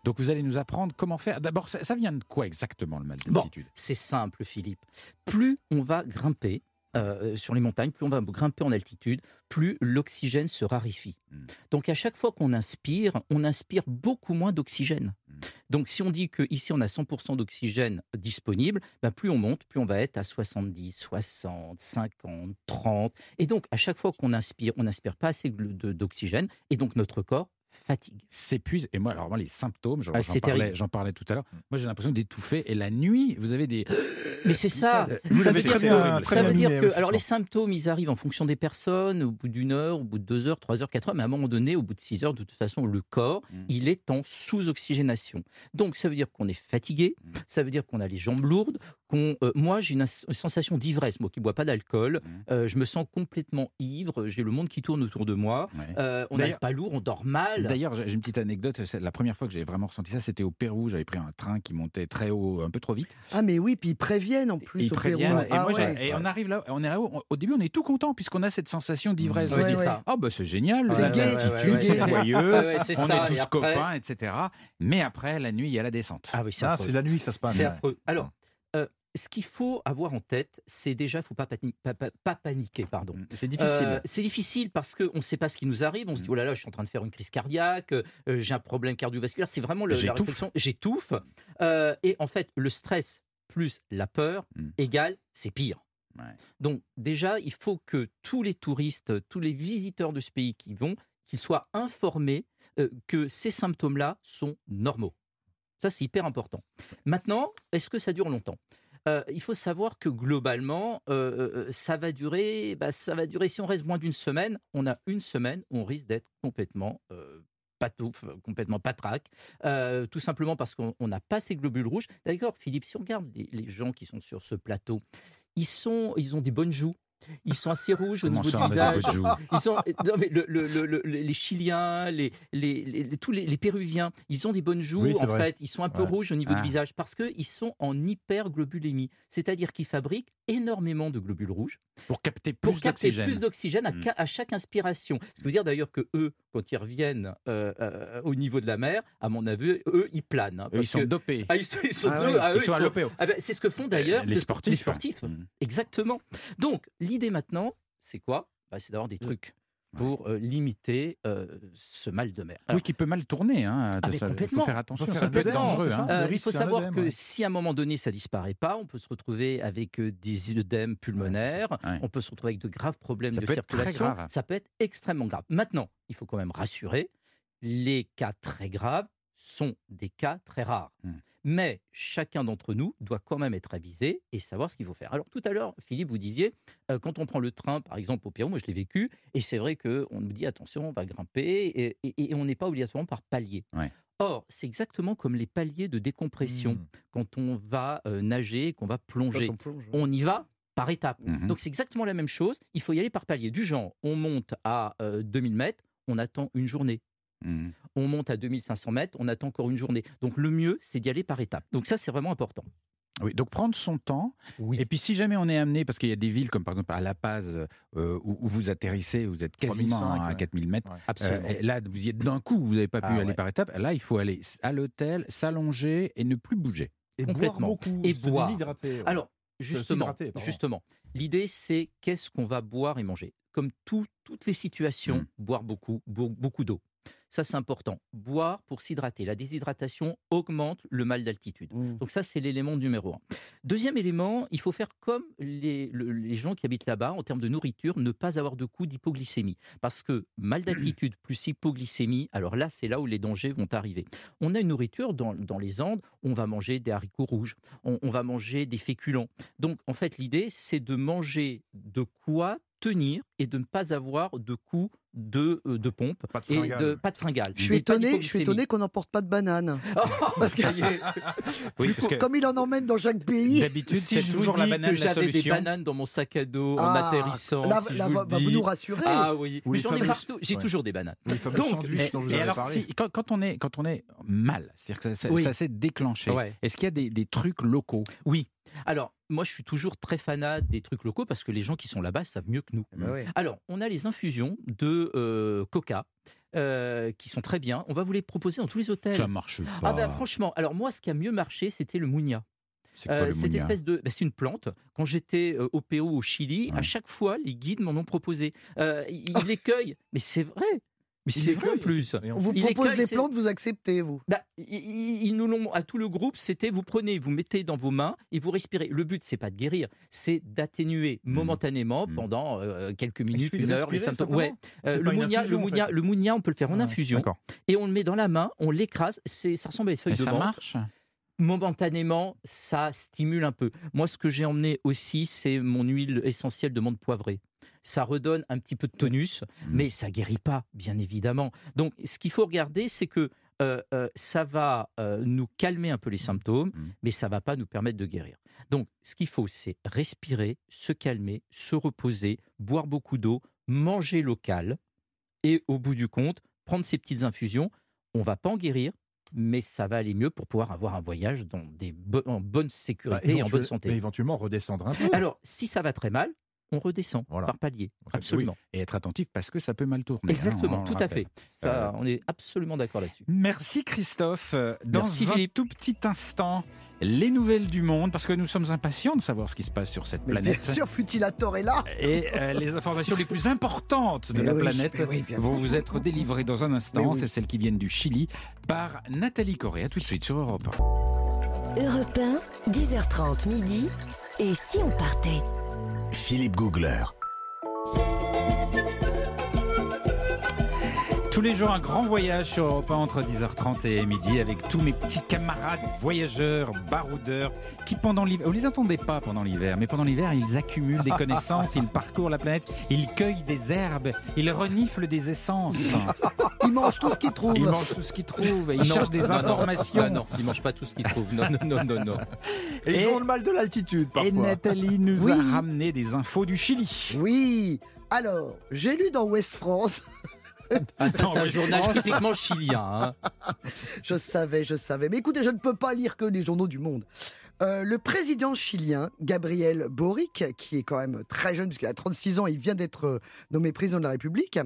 Donc vous allez nous apprendre comment faire. D'abord, ça, ça vient de quoi exactement le mal Bon. d'altitude? C'est simple, Philippe. Plus on va grimper euh, sur les montagnes, plus on va grimper en altitude, plus l'oxygène se raréfie. Mm. Donc à chaque fois qu'on inspire, on inspire beaucoup moins d'oxygène. Mm. Donc si on dit qu'ici on a 100% d'oxygène disponible, ben, plus on monte, plus on va être à 70, 60, 50, 30. Et donc à chaque fois qu'on inspire, on n'inspire pas assez d'oxygène, et donc notre corps fatigue. s'épuise. Et moi, alors moi, les symptômes, j'en Ah, j'en c'est parlais, parlais tout à l'heure. Moi, j'ai l'impression d'étouffer. Et la nuit, vous avez des. Mais c'est ça. Ça veut dire que, bien- très ça bien veut dire mimé, que, oui, alors les symptômes, ils arrivent en fonction des personnes, au bout d'une heure, au bout de deux heures, trois heures, quatre heures, mais à un moment donné, au bout de six heures, de toute façon, le corps, Mm. il est en sous-oxygénation. Donc ça veut dire qu'on est fatigué, Mm. ça veut dire qu'on a les jambes lourdes, qu'on, euh, moi j'ai une, as- une sensation d'ivresse, moi qui bois pas d'alcool, Mm. euh, je me sens complètement ivre, j'ai le monde qui tourne autour de moi, Ouais. euh, on D'ailleurs- pas lourd, on dort mal. D'ailleurs, j'ai une petite anecdote. c'est La première fois que j'ai vraiment ressenti ça, c'était au Pérou. J'avais pris un train qui montait très haut, un peu trop vite. Ah, mais oui, puis ils préviennent en Et plus ils au préviennent. Pérou. Et, Ah moi, ouais. et on arrive là, on est là-haut. on- Au début, on est tout content puisqu'on a cette sensation d'ivresse. Ouais, On c'est dit, ça. Ah bah c'est génial, C'est gay, ouais, ouais, c'est ouais. joyeux, Ouais, ouais, c'est on ça. est Et tous après- copains, etc. Mais après, la nuit, il y a la descente. Ah oui, c'est Ah, la nuit que ça se passe. C'est ouais. affreux. Alors, ce qu'il faut avoir en tête, c'est déjà, il ne faut pas, pani- pas- pas- pas paniquer. Pardon. C'est difficile. Euh, c'est difficile parce qu'on ne sait pas ce qui nous arrive. On se dit, Mm. oh là là, je suis en train de faire une crise cardiaque, euh, j'ai un problème cardiovasculaire. C'est vraiment le, la J'étouffe. réflexion. J'étouffe. Euh, et en fait, le stress plus la peur Mm. égale, c'est pire. Ouais. Donc déjà, il faut que tous les touristes, tous les visiteurs de ce pays qui vont, qu'ils soient informés que ces symptômes-là sont normaux. Ça, c'est hyper important. Maintenant, est-ce que ça dure longtemps? Euh, il faut savoir que globalement, euh, euh, ça va durer, bah, ça va durer. Si on reste moins d'une semaine, on a une semaine où on risque d'être complètement euh, patouf, euh, complètement patraque, tout simplement parce qu'on on n'a pas ces globules rouges. D'accord, Philippe, si on regarde les, les gens qui sont sur ce plateau, ils sont, ils ont des bonnes joues. Ils sont assez rouges au niveau du visage. bonnes joues Ils sont, non, mais le- le- le- le- les Chiliens, les, les, les- les- tous les, les Péruviens, ils ont des bonnes joues. Oui, en vrai. fait, ils sont un peu Ouais. rouges au niveau Ah. du visage parce qu'ils sont en hyperglobulémie, c'est-à-dire qu'ils fabriquent énormément de globules rouges Pour capter pour plus capter d'oxygène. plus d'oxygène à, Mm. à chaque inspiration. Ce qui veut dire d'ailleurs que eux, quand ils reviennent euh, euh, au niveau de la mer, à mon avis, eux, ils planent. hein, Eux, Ils sont que- dopés. Ah, ils sont, ils sont Ah deux- oui, ah, eux, Ils sont à l'OPO. ah ben, c'est ce que font d'ailleurs Les sportifs. les sportifs. Mm. Exactement. Donc, l'idée maintenant, c'est quoi? Bah, C'est d'avoir des trucs pour euh, limiter euh, ce mal de mer. Oui, qui peut mal tourner. Hein, Ah, Il faut faire attention, Faut faire ça un peut être dangereux. ça hein. euh, il faut savoir que ouais. si à un moment donné ça disparaît pas, on peut se retrouver avec des œdèmes pulmonaires, Ouais. on peut se retrouver avec de graves problèmes Ça de circulation. grave. Ça peut être extrêmement grave. Maintenant, il faut quand même rassurer, les cas très graves sont des cas très rares. Hmm. Mais chacun d'entre nous doit quand même être avisé et savoir ce qu'il faut faire. Alors tout à l'heure, Philippe, vous disiez, euh, quand on prend le train, par exemple, au Pérou, moi je l'ai vécu, et c'est vrai qu'on nous dit, attention, on va grimper, et, et- et on n'est pas obligatoirement par palier. Ouais. Or, c'est exactement comme les paliers de décompression Mmh. quand on va euh, nager, qu'on va plonger. On plonge. On y va par étapes. Mhm. Donc c'est exactement la même chose. Il faut y aller par palier. Du genre, on monte à euh, 2000 mètres, on attend une journée. Mm. On monte à 2500 mètres, on attend encore une journée. Donc le mieux, c'est d'y aller par étapes. Donc ça, c'est vraiment important. Oui, donc prendre son temps. Oui. Et puis si jamais on est amené, parce qu'il y a des villes comme par exemple à La Paz, euh, où, où vous atterrissez, vous êtes quasiment 3005, à ouais. 4000 mètres. Ouais. euh, Absolument. là, vous y êtes d'un coup, vous n'avez pas pu Ah aller ouais. par étapes. Là, il faut aller à l'hôtel, s'allonger et ne plus bouger. Et boire beaucoup. Et se boire. déshydrater, ouais. Alors, justement, justement, l'idée, c'est qu'est-ce qu'on va boire et manger? Comme tout- toutes les situations, Mm. boire beaucoup, beaucoup d'eau. Ça, c'est important. Boire pour s'hydrater. La déshydratation augmente le mal d'altitude. Mmh. Donc ça, c'est l'élément numéro un. Deuxième élément, il faut faire comme les, le- les gens qui habitent là-bas en termes de nourriture, ne pas avoir de coup d'hypoglycémie. Parce que mal d'altitude plus hypoglycémie, alors là, c'est là où les dangers vont arriver. On a une nourriture dans, dans les Andes, on va manger des haricots rouges, on, on va manger des féculents. Donc en fait, l'idée, c'est de manger de quoi tenir et de ne pas avoir de coup de, euh, de pompe Pas de et de pas de fringales. Je suis étonné, je suis étonné qu'on n'emporte pas de bananes. Parce que. Oui, Du parce que Comme il en emmène dans chaque pays. d'habitude, si c'est je toujours vous la dis banane que la j'avais des bananes dans mon sac à dos en Ah, atterrissant, Là, si là, je vous le nous rassurer. Ah oui, j'en ai partout. J'ai ouais. toujours des bananes. Donc, sandwichs dont je vous Et avais alors, parlé. si- quand, quand on est, quand on est mal, c'est-à-dire que ça, s'est déclenché, Ouais. est-ce qu'il y a des, des trucs locaux Oui. Alors, moi, je suis toujours très fanat des trucs locaux parce que les gens qui sont là-bas savent mieux que nous. Bah oui. Alors, on a les infusions de euh, coca euh, qui sont très bien. On va vous les proposer dans tous les hôtels. Ça marche pas. Ah ben franchement, alors moi, ce qui a mieux marché, c'était le mounia. c'est quoi Euh, le cette mounia espèce de, ben, c'est une plante. Quand j'étais euh, au Pérou, au Chili, à chaque fois, les guides m'en ont proposé. Euh, ils ils les cueillent, mais c'est vrai. Mais c'est vrai en plus. On- vous propose écueille, des plantes, vous acceptez, vous. Bah, ils, nous l'ont à tout le groupe. C'était vous prenez, vous mettez dans vos mains et vous respirez. Le but c'est pas de guérir, c'est d'atténuer momentanément Mm. pendant euh, quelques minutes, suffit de une heure les symptômes. Ouais. Euh, le mounia, le en mounia, fait. le mounia, on peut le faire en Ah, infusion et on le met dans la main, on l'écrase. C'est, ça ressemble à des feuilles Et de ça menthe. marche Momentanément, ça stimule un peu. Moi, ce que j'ai emmené aussi, c'est mon huile essentielle de menthe poivrée. Ça redonne un petit peu de tonus, Mm. mais ça guérit pas, bien évidemment. Donc, ce qu'il faut regarder, c'est que euh, euh, ça va euh, nous calmer un peu les symptômes, Mm. mais ça va pas nous permettre de guérir. Donc, ce qu'il faut, c'est respirer, se calmer, se reposer, boire beaucoup d'eau, manger local, et au bout du compte, prendre ces petites infusions. On va pas en guérir, mais ça va aller mieux pour pouvoir avoir un voyage dans des bo- en bonne Bah, sécurité et en bonne santé. Mais éventuellement redescendre un peu. Alors, si ça va très mal, on redescend Voilà. par palier. Absolument. Et être attentif parce que ça peut mal tourner. hein, Exactement, on tout à fait. Ça, Euh, on est absolument d'accord là-dessus. Merci Christophe. Euh, Dans Merci, un Philippe. tout petit instant, les nouvelles du monde, parce que nous sommes impatients de savoir ce qui se passe sur cette Mais planète. bien sûr, Futilator est là. Et euh, les informations les plus importantes de Mais la oui, planète oui, vont vous être délivrées dans un instant. C'est celles qui viennent du Chili par Nathalie Corée. À tout de suite sur Europe. 1. Europe 1, 10h30 midi. Et si on partait? Philippe Googler. Tous les jours un grand voyage sur Europe 1 entre 10h30 et midi avec tous mes petits camarades voyageurs, baroudeurs qui pendant l'hiver, vous les entendez pas pendant l'hiver, mais pendant l'hiver ils accumulent des connaissances, ils parcourent la planète, ils cueillent des herbes, ils reniflent des essences, Ils mangent tout ce qu'ils trouvent. ils mangent tout ce qu'ils trouvent, ils Non, cherchent des non, non. informations. Ah non, ils mangent pas tout ce qu'ils trouvent. Non, non, non, non, non. Et ils Et- ont le mal de l'altitude Et parfois. Nathalie nous Oui. a ramené des infos du Chili. Oui. Alors, j'ai lu dans West France, Ah, ça, c'est un journal typiquement chilien. hein. je savais, je savais. Mais écoutez, je ne peux pas lire que les journaux du monde. Euh, le président chilien, Gabriel Boric, qui est quand même très jeune, puisqu'il a 36 ans, il vient d'être euh, nommé président de la République,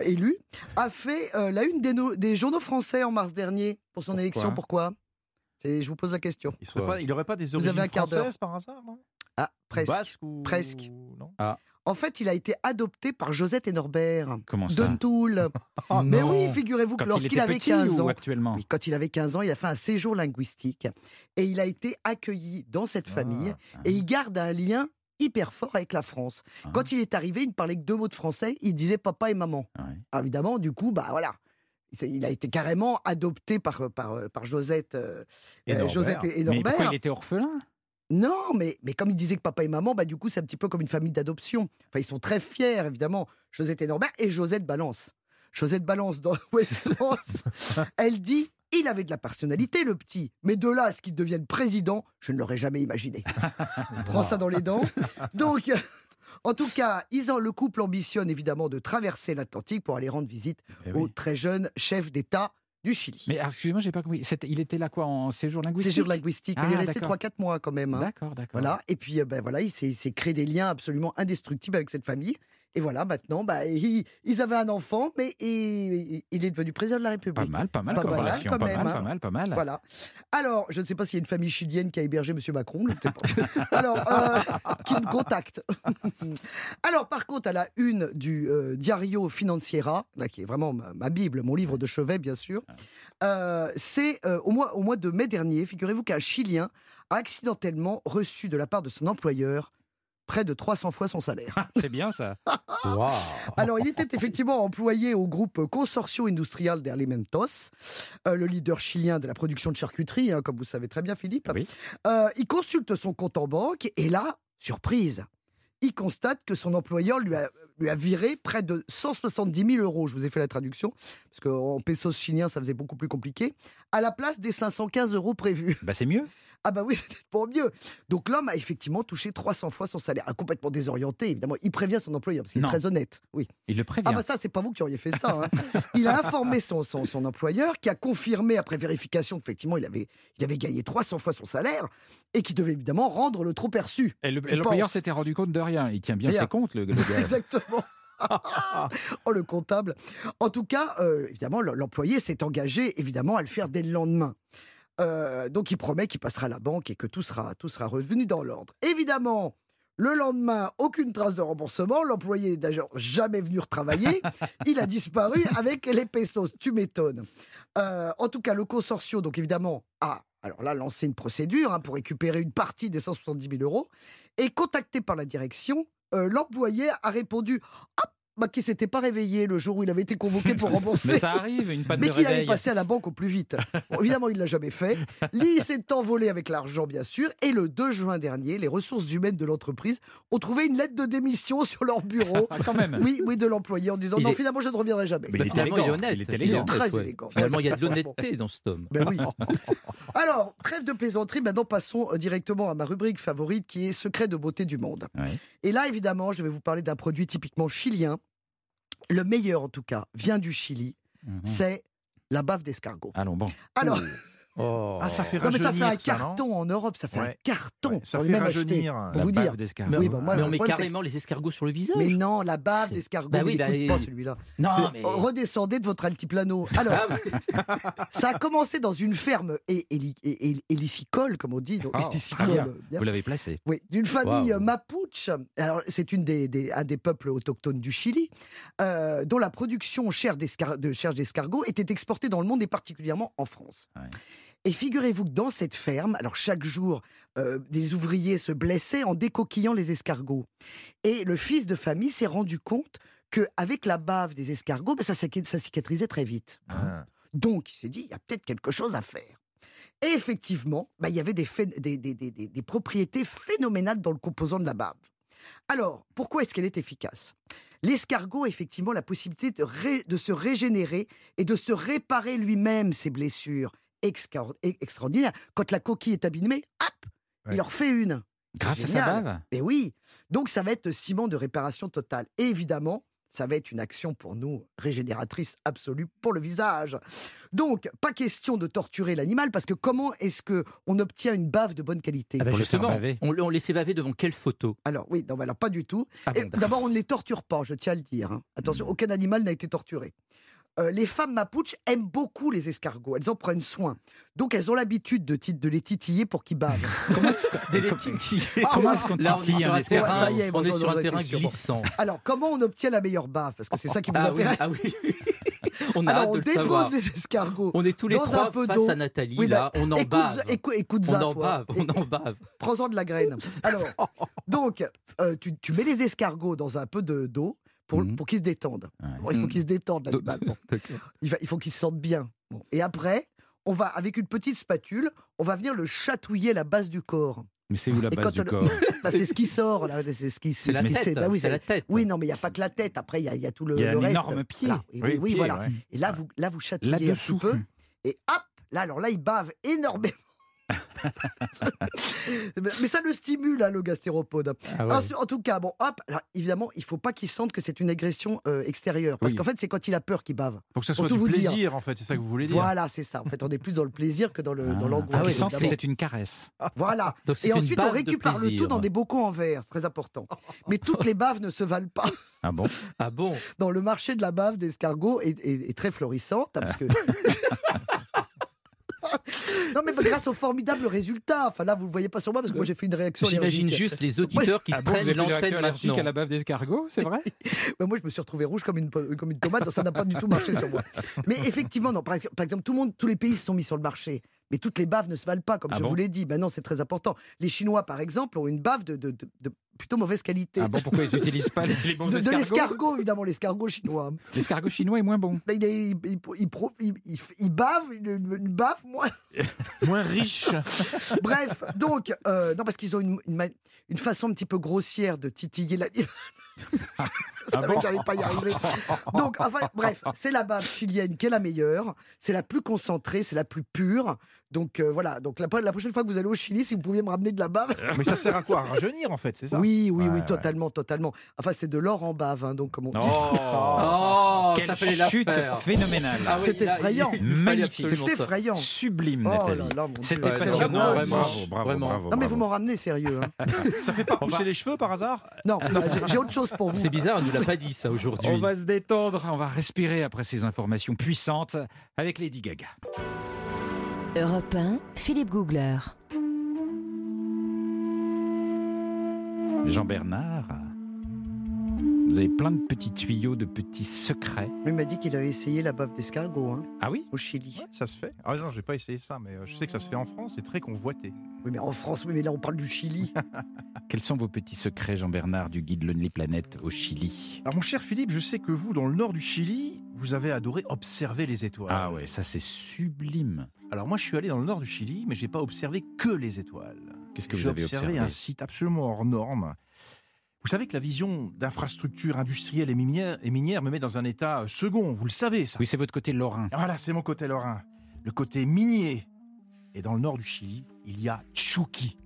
élu, a fait euh, la une des, no- des journaux français en mars dernier pour son Pourquoi élection. Pourquoi? Je vous pose la question. Il serait pas, pas des origines françaises par hasard, non? Ah, presque. Basque ou Presque. non En fait, il a été adopté par Josette et Norbert Comment ça de Toul. Oh Mais non. oui, figurez-vous que Quand il lorsqu'il était avait petit 15 ou ans, actuellement Oui, quand il avait 15 ans, il a fait un séjour linguistique et il a été accueilli dans cette famille Ah, et il garde un lien hyper fort avec la France. ah, Quand il est arrivé, il ne parlait que deux mots de français, il disait papa et maman. Alors, évidemment, du coup, bah voilà. Il a été carrément adopté par, par, par Josette, euh, Et euh, Norbert. Josette et, et Mais Norbert. pourquoi il était orphelin? Non, mais, mais comme il disait que papa et maman, bah, du coup, c'est un petit peu comme une famille d'adoption. Enfin, ils sont très fiers, évidemment, Josette et Norbert, et Josette Balance. Josette Balance dans West France, elle dit il avait de la personnalité, le petit, mais de là à ce qu'il devienne président, je ne l'aurais jamais imaginé. Prends ça dans les dents. Donc, en tout cas, ils ont, le couple ambitionne évidemment de traverser l'Atlantique pour aller rendre visite Eh au très jeune chef d'État du Chili. Mais alors, excusez-moi, j'ai pas compris. Il était là quoi en séjour linguistique? Séjour linguistique, il est Ah, resté d'accord. 3-4 mois quand même. hein. D'accord, d'accord. Voilà. Et puis, euh, ben, voilà, il s'est créé des liens absolument indestructibles avec cette famille. Et voilà, maintenant, bah, ils, ils avaient un enfant, mais il, il est devenu président de la République. Pas mal, pas mal Pas comme quand Pas même, mal, hein. pas mal, pas mal. Voilà. Alors, je ne sais pas s'il y a une famille chilienne qui a hébergé M. Macron, je ne sais pas. Alors, euh, qui me contacte. Alors, par contre, à la une du euh, Diario Financiera, là, qui est vraiment ma, ma Bible, mon livre de chevet, bien sûr, euh, c'est au, mois, au mois de mai dernier, figurez-vous qu'un Chilien a accidentellement reçu de la part de son employeur près de 300 fois son salaire. C'est bien ça. Alors, il était effectivement employé au groupe Consorcio Industrial de Alimentos, euh, le leader chilien de la production de charcuterie, hein, comme vous savez très bien, Philippe. Oui. Euh, il consulte son compte en banque et là, surprise, il constate que son employeur lui a, lui a viré près de 170 000 euros. Je vous ai fait la traduction, parce qu'en pesos chiliens, ça faisait beaucoup plus compliqué, à la place des 515 euros prévus. Bah c'est mieux. Ah bah oui, c'était pour mieux. Donc l'homme a effectivement touché 300 fois son salaire. Ah, Complètement désorienté, évidemment. Il prévient son employeur, parce qu'il est très honnête. Oui. Il le prévient. Ah bah ça, c'est pas vous qui auriez fait ça. hein. il a informé son, son, son employeur, qui a confirmé après vérification qu'effectivement, il avait, il avait gagné 300 fois son salaire, et qui devait évidemment rendre le trop perçu. Et l'employeur s'était rendu compte de rien. Il tient bien Rien. ses comptes, le, le gars. Exactement. oh, le comptable. En tout cas, euh, évidemment, l'employé s'est engagé, évidemment, à le faire dès le lendemain. Euh, donc, il promet qu'il passera à la banque et que tout sera, tout sera revenu dans l'ordre. Évidemment, le lendemain, aucune trace de remboursement. L'employé n'est d'ailleurs jamais venu retravailler. Il a disparu avec les pesos. Tu m'étonnes. Euh, en tout cas, le consortio, donc évidemment, a alors là lancé une procédure hein, pour récupérer une partie des 170 000 euros. Et contacté par la direction, euh, l'employé a répondu Hop, bah, qu'il s'était pas réveillé le jour où il avait été convoqué pour rembourser. Mais ça arrive, une panne Mais qu'il allait passer à la banque au plus vite. Bon, évidemment, il l'a jamais fait. Lui, il s'est envolé avec l'argent, bien sûr. Et le 2 juin dernier, les ressources humaines de l'entreprise ont trouvé une lettre de démission sur leur bureau. Ah, quand même. Oui, oui, de l'employé en disant Il non, est- finalement, je ne reviendrai jamais. Mais Bah, il était finalement, il est élégant. honnête. Il était est élégant. Très ouais. élégant. Finalement, il y a de l'honnêteté dans cet homme. Ben oui. Alors, trêve de plaisanterie, maintenant passons euh, directement à ma rubrique favorite qui est Secret de beauté du monde. Ouais. Et là, évidemment, je vais vous parler d'un produit typiquement chilien. Le meilleur, en tout cas, vient du Chili. Mhm. C'est la bave d'escargot. Allons, bon. Alors, Oh. Ah, ça fait non, mais rajeunir. ça fait un ça, carton en Europe, ça fait un carton. Ouais, ça On fait même rajeunir. Pour La vous bave dire. d'escargot. Mais, Oui, bah, moi, mais on met carrément les escargots sur le visage. Mais non, la bave d'escargot, Bah oui, bah, pas il- celui-là. Non, mais- Redescendez de votre altiplano. Alors, Ah oui. ça a commencé dans une ferme hé- héli- hé- hé- hélicicole, comme on dit. Donc, Ah, hélicicole, très bien. euh, bien. Vous l'avez placé. Oui, d'une famille euh, mapuche. Alors, c'est une des, des- un des peuples autochtones du Chili, euh, dont la production chair d'escargot était exportée dans le monde et particulièrement en France. Ouais. Et figurez-vous que dans cette ferme, alors chaque jour, euh, des ouvriers se blessaient en décoquillant les escargots. Et le fils de famille s'est rendu compte qu'avec la bave des escargots, ben, ça, ça cicatrisait très vite. Ah. Donc, il s'est dit, il y a peut-être quelque chose à faire. Et effectivement, bah, il y avait des, phé- des, des- des- des- des propriétés phénoménales dans le composant de la bave. Alors, pourquoi est-ce qu'elle est efficace? L'escargot a effectivement la possibilité de, ré- de se régénérer et de se réparer lui-même ses blessures. E- extraordinaire. Quand la coquille est abîmée, hop, Ouais. il en refait une. Grâce à sa bave? Mais oui, donc ça va être ciment de réparation totale. Et évidemment, ça va être une action pour nous régénératrice absolue pour le visage. Donc, pas question de torturer l'animal parce que comment est-ce que on obtient une bave de bonne qualité? Ah bah justement, on, on les fait baver devant quelle photo? Alors oui, non, alors pas du tout. Ah bon. D'abord, on ne les torture pas, je tiens à le dire. hein. Attention, Hmm. aucun animal n'a été torturé. Euh, les femmes mapuches aiment beaucoup les escargots, elles en prennent soin. Donc elles ont l'habitude de, de les titiller pour qu'ils bavent. Des les titiller. Ah, Comment est-ce qu'on Là, on est titille sur un un escargot terrain, est, on est sur un ai terrain été sûr. glissant. Alors, comment on obtient la meilleure bave? Parce que c'est ça qui vous Ah oui, intéresse. ah oui. on a Alors, hâte on de le dépose savoir. les escargots. On est tous les dans un trois peu face à Nathalie, Oui, là, on en écoute, bave. écoute, écoute On ça, en toi. bave, on en bave. Prends-en de la graine. Alors, donc, euh, tu, tu mets les escargots dans un peu de- d'eau pour, Mhm. pour qu'ils se. Ouais. Bon, il faut Mhm. qu'ils se détendent, l'animal. Bon. Il, faut qu'ils se sentent bien. Bon. Et après, on va, avec une petite spatule, on va venir le chatouiller la base du corps. Mais c'est où la base du on- corps? Bah, c'est ce qui sort, là. C'est ce qui C'est la ce qui- tête. bah oui, c'est la tête. Oui, non, mais il n'y a pas que la tête. Après, il y, a- il y a tout le, y a le un reste. énorme pied. Voilà. Oui, voilà. ouais. Et là, vous, là, vous chatouillez un Là-dessous. petit peu. Et hop, là, alors là, il bave énormément. Mais ça le stimule, hein, le gastéropode. Ah ouais. En, en tout cas, bon, hop, alors, évidemment, il faut pas qu'il sente que c'est une agression euh, extérieure. Parce Oui. qu'en fait, c'est quand il a peur qu'il bave. Faut que ça Pour soit tout du vous dire. plaisir, en fait, c'est ça que vous voulez dire. Voilà, c'est ça. En fait, on est plus dans le plaisir que dans le dans l'angoisse. Ah oui, évidemment. c'est une caresse. Voilà. Donc c'est Et ensuite, on récupère le plaisir. tout dans des bocaux en verre. C'est très important. Mais toutes les baves ne se valent pas. Ah bon? Ah bon? Dans le marché de la bave d'escargot est, est- est très florissante. hein, parce que... non, mais grâce aux formidables résultats. Enfin, là, vous ne le voyez pas sur moi parce que moi, j'ai fait une réaction J'imagine juste les auditeurs qui Ah se bon, vous prennent l'antenne allergique à la bave d'escargot, c'est vrai? Bah, moi, je me suis retrouvé rouge comme une, po- comme une tomate, ça n'a pas du tout marché sur moi. Mais effectivement, non, par, par exemple, tout le monde, tous les pays se sont mis sur le marché. Mais toutes les baves ne se valent pas, comme Ah je bon vous l'ai dit. Ben non, c'est très important. Les Chinois, par exemple, ont une bave de, de- de- de plutôt mauvaise qualité. Ah bon, pourquoi ils n'utilisent pas les, les bons de, l'escargot, évidemment, l'escargot chinois. L'escargot chinois est moins bon. Ben, Il, est- il, il- bave, une, une bave, moi. Moins riche. Bref, donc, euh, non, parce qu'ils ont une, une façon un petit peu grossière de titiller l'animal. Je savais que j'allais pas y arriver. Donc, enfin, bref, c'est la bave chilienne qui est la meilleure. C'est la plus concentrée, c'est la plus pure. Donc, euh, voilà. Donc, la, la prochaine fois que vous allez au Chili, si vous pouviez me ramener de la bave. Mais ça sert à quoi? À rajeunir, en fait, c'est ça? Oui, oui, Ouais, oui, ouais. totalement, totalement. Enfin, c'est de l'or en bave, hein, donc, comme on dit. Oh, Quelle ça la chute phénoménale. Ah oui, C'est il- effrayant. il Magnifique. C'est effrayant. Sublime, Oh là Nathalie. C'était passionnant. vraiment, Bravo, vraiment, bravo, vraiment. bravo, Non, mais vous m'en ramenez sérieux. hein. Ça fait pas pousser les cheveux par hasard? Non, j'ai- j'ai autre chose pour vous. C'est bizarre, on nous l'a pas dit ça aujourd'hui. On va se détendre, on va respirer après ces informations puissantes avec Lady Gaga. Europe 1, Philippe Googler. Jean-Bernard, vous avez plein de petits tuyaux, de petits secrets. Il m'a dit qu'il avait essayé la bave d'escargot hein, Ah oui au Chili. Ouais, ça se fait. Ah non, j'ai pas essayé ça, mais euh, je sais que ça se fait en France, c'est très convoité. Oui, mais en France, oui, mais là, on parle du Chili. Quels sont vos petits secrets, Jean-Bernard, du guide Lonely Planet au Chili? Alors mon cher Philippe, je sais que vous, dans le nord du Chili, vous avez adoré observer les étoiles. Ah ouais, ça c'est sublime. Alors moi, je suis allé dans le nord du Chili, mais j'ai pas observé que les étoiles. Qu'est-ce que J'ai vous avez observé observé un site absolument hors norme. Vous savez que la vision d'infrastructures industrielles et minières, et minières me met dans un état euh, second, vous le savez ça. Oui, c'est votre côté lorrain. Voilà, c'est mon côté lorrain. Le côté minier. Et dans le nord du Chili, il y a Chucky.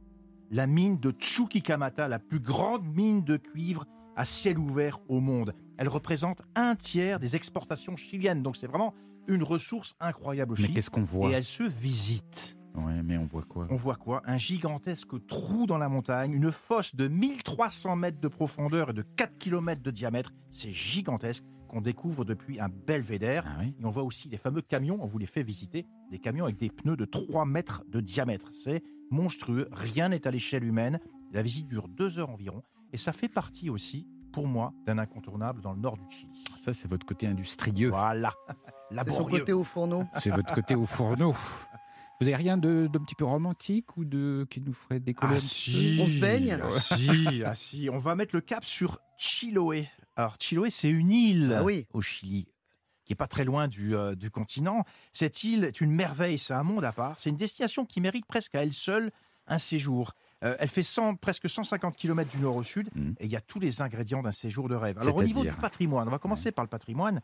La mine de Chuquicamata, la plus grande mine de cuivre à ciel ouvert au monde. Elle représente un tiers des exportations chiliennes. Donc c'est vraiment une ressource incroyable au Mais Chili. qu'est-ce qu'on voit Et elle se visite. Ouais, mais on voit quoi On voit quoi? Un gigantesque trou dans la montagne, une fosse de 1300 mètres de profondeur et de 4 km de diamètre. C'est gigantesque qu'on découvre depuis un belvédère. Ah oui Et on voit aussi les fameux camions, on vous les fait visiter, des camions avec des pneus de 3 mètres de diamètre. C'est monstrueux, rien n'est à l'échelle humaine. La visite dure deux heures environ. Et ça fait partie aussi, pour moi, d'un incontournable dans le nord du Chili. Ça, c'est votre côté industrieux. Voilà. C'est son côté au fourneau. C'est votre côté au fourneau. Vous avez rien de, d'un petit peu romantique ou de qui nous ferait décoller Ah si, On se baigne? Ah si, ah si. On va mettre le cap sur Chiloé. Alors, Chiloé, c'est une île Ah oui. au Chili qui est pas très loin du, euh, du continent. Cette île est une merveille, c'est un monde à part. C'est une destination qui mérite presque à elle seule un séjour. Euh, elle fait 100, presque 150 km du nord au sud Mhm. et il y a tous les ingrédients d'un séjour de rêve. Alors au niveau du patrimoine, on va commencer par le patrimoine.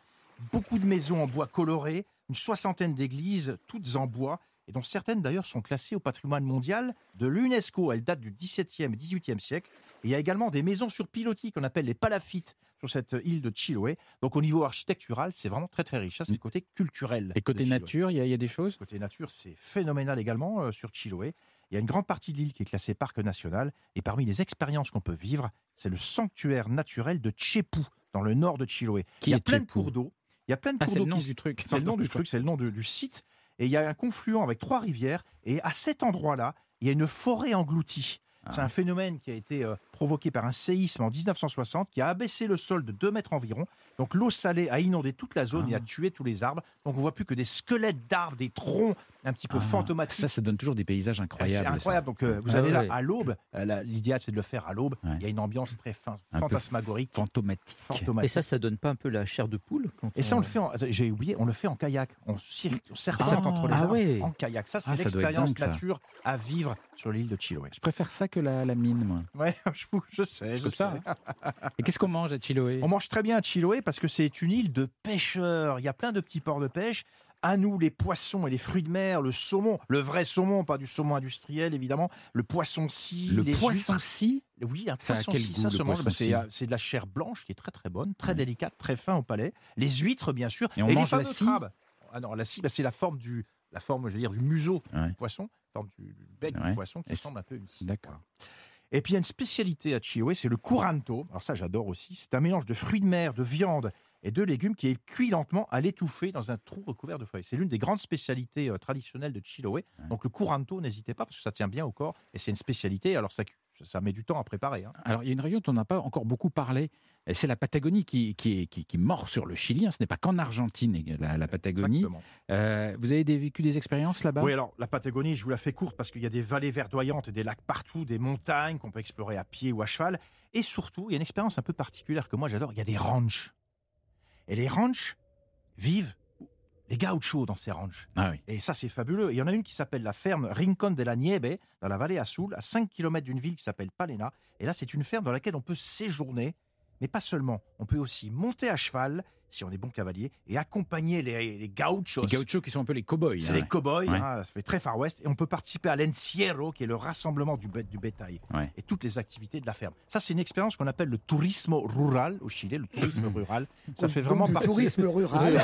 Beaucoup de maisons en bois coloré, une soixantaine d'églises, toutes en bois, et dont certaines d'ailleurs sont classées au patrimoine mondial de l'UNESCO. Elles datent du XVIIe et XVIIIe siècle. Et il y a également des maisons sur pilotis qu'on appelle les palafites sur cette île de Chiloé. Donc au niveau architectural, c'est vraiment très très riche. Ça, c'est le côté culturel. Et côté nature, il y, a- il y a des choses? Côté nature, c'est phénoménal également euh, sur Chiloé. Il y a une grande partie de l'île qui est classée parc national. Et parmi les expériences qu'on peut vivre, c'est le sanctuaire naturel de Chepu, dans le nord de Chiloé. Qui il y a plein de cours d'eau. Il y a plein de Ah, cours c'est d'eau le nom qui du truc. c'est le nom du truc, c'est le nom du, du site. Et il y a un confluent avec trois rivières. Et à cet endroit-là, il y a une forêt engloutie. C'est Ah. un phénomène qui a été euh, provoqué par un séisme en 1960 qui a abaissé le sol de 2 mètres environ. Donc l'eau salée a inondé toute la zone et Ah. a tué tous les arbres. Donc on voit plus que des squelettes d'arbres, des troncs un petit peu Ah, fantomatiques. Ça, ça donne toujours des paysages incroyables. C'est ça. incroyable. Donc euh, vous Ah allez là à l'aube. Euh, la- L'idéal c'est de le faire à l'aube. Ouais. Il y a une ambiance très fin- Un fantasmagorique. Fantomatique. fantomatique. Et ça, ça donne pas un peu la chair de poule quand Et ça, on on- le fait. J'ai oublié, on le fait en kayak. On, on serpente Ah, entre les ah arbres ouais. en kayak. Ça, c'est Ah, l'expérience nature à vivre sur l'île de Chiloé. Je préfère ça que la, la mine, moi. Ouais, je, sais, je sais. hein. Et qu'est-ce qu'on mange à Chiloé? On mange très bien à Chiloé parce que c'est une île de pêcheurs. Il y a plein de petits ports de pêche. À nous, les poissons et les fruits de mer, le saumon, le vrai saumon, pas du saumon industriel évidemment, le poisson-ci, Le les poisson-ci. Oui, un poisson goût, ça le se mange? Bah, c'est, euh, c'est de la chair blanche qui est très très bonne, très Ouais. délicate, très fin au palais. Les huîtres, bien sûr. Et on les mange la fameux scie? crabes. Ah non, la scie, bah, c'est la forme du, la forme, je veux dire, du museau Ouais. du poisson, la forme du bec Ouais. du poisson qui ressemble un peu à une scie. D'accord. Et puis il y a une spécialité à Chiloé, c'est le curanto. Alors ça, j'adore aussi. C'est un mélange de fruits de mer, de viande et de légumes qui est cuit lentement à l'étouffée dans un trou recouvert de feuilles. C'est l'une des grandes spécialités euh, traditionnelles de Chiloé. Donc le curanto, n'hésitez pas parce que ça tient bien au corps et c'est une spécialité. Alors ça, ça met du temps à préparer. hein. Alors, il y a une région dont on n'a pas encore beaucoup parlé. C'est la Patagonie qui, qui, est- qui, qui mord sur le Chili. hein. Ce n'est pas qu'en Argentine, la, la Patagonie. Euh, vous avez des- vécu des expériences là-bas? Oui, alors la Patagonie, je vous la fais courte parce qu'il y a des vallées verdoyantes des lacs partout, des montagnes qu'on peut explorer à pied ou à cheval. Et surtout, il y a une expérience un peu particulière que moi j'adore, il y a des ranchs. Et les ranchs vivent les gauchos dans ces ranchs. Ah oui. Et ça, c'est fabuleux. Et il y en a une qui s'appelle la ferme Rincon de la Nieve, dans la vallée Azul, à 5 km d'une ville qui s'appelle Palena. Et là, c'est une ferme dans laquelle on peut séjourner, mais pas seulement. On peut aussi monter à cheval, si on est bon cavalier, et accompagner les, les gauchos. Les gauchos qui sont un peu les cow-boys. C'est hein. les cow-boys, Ouais. hein, ça fait très Far West. Et on peut participer à l'encierro, qui est le rassemblement du, bétail. Ouais. Et toutes les activités de la ferme. Ça, c'est une expérience qu'on appelle le tourisme rural au Chili, le tourisme rural. Ça fait vraiment du partie. tourisme rural.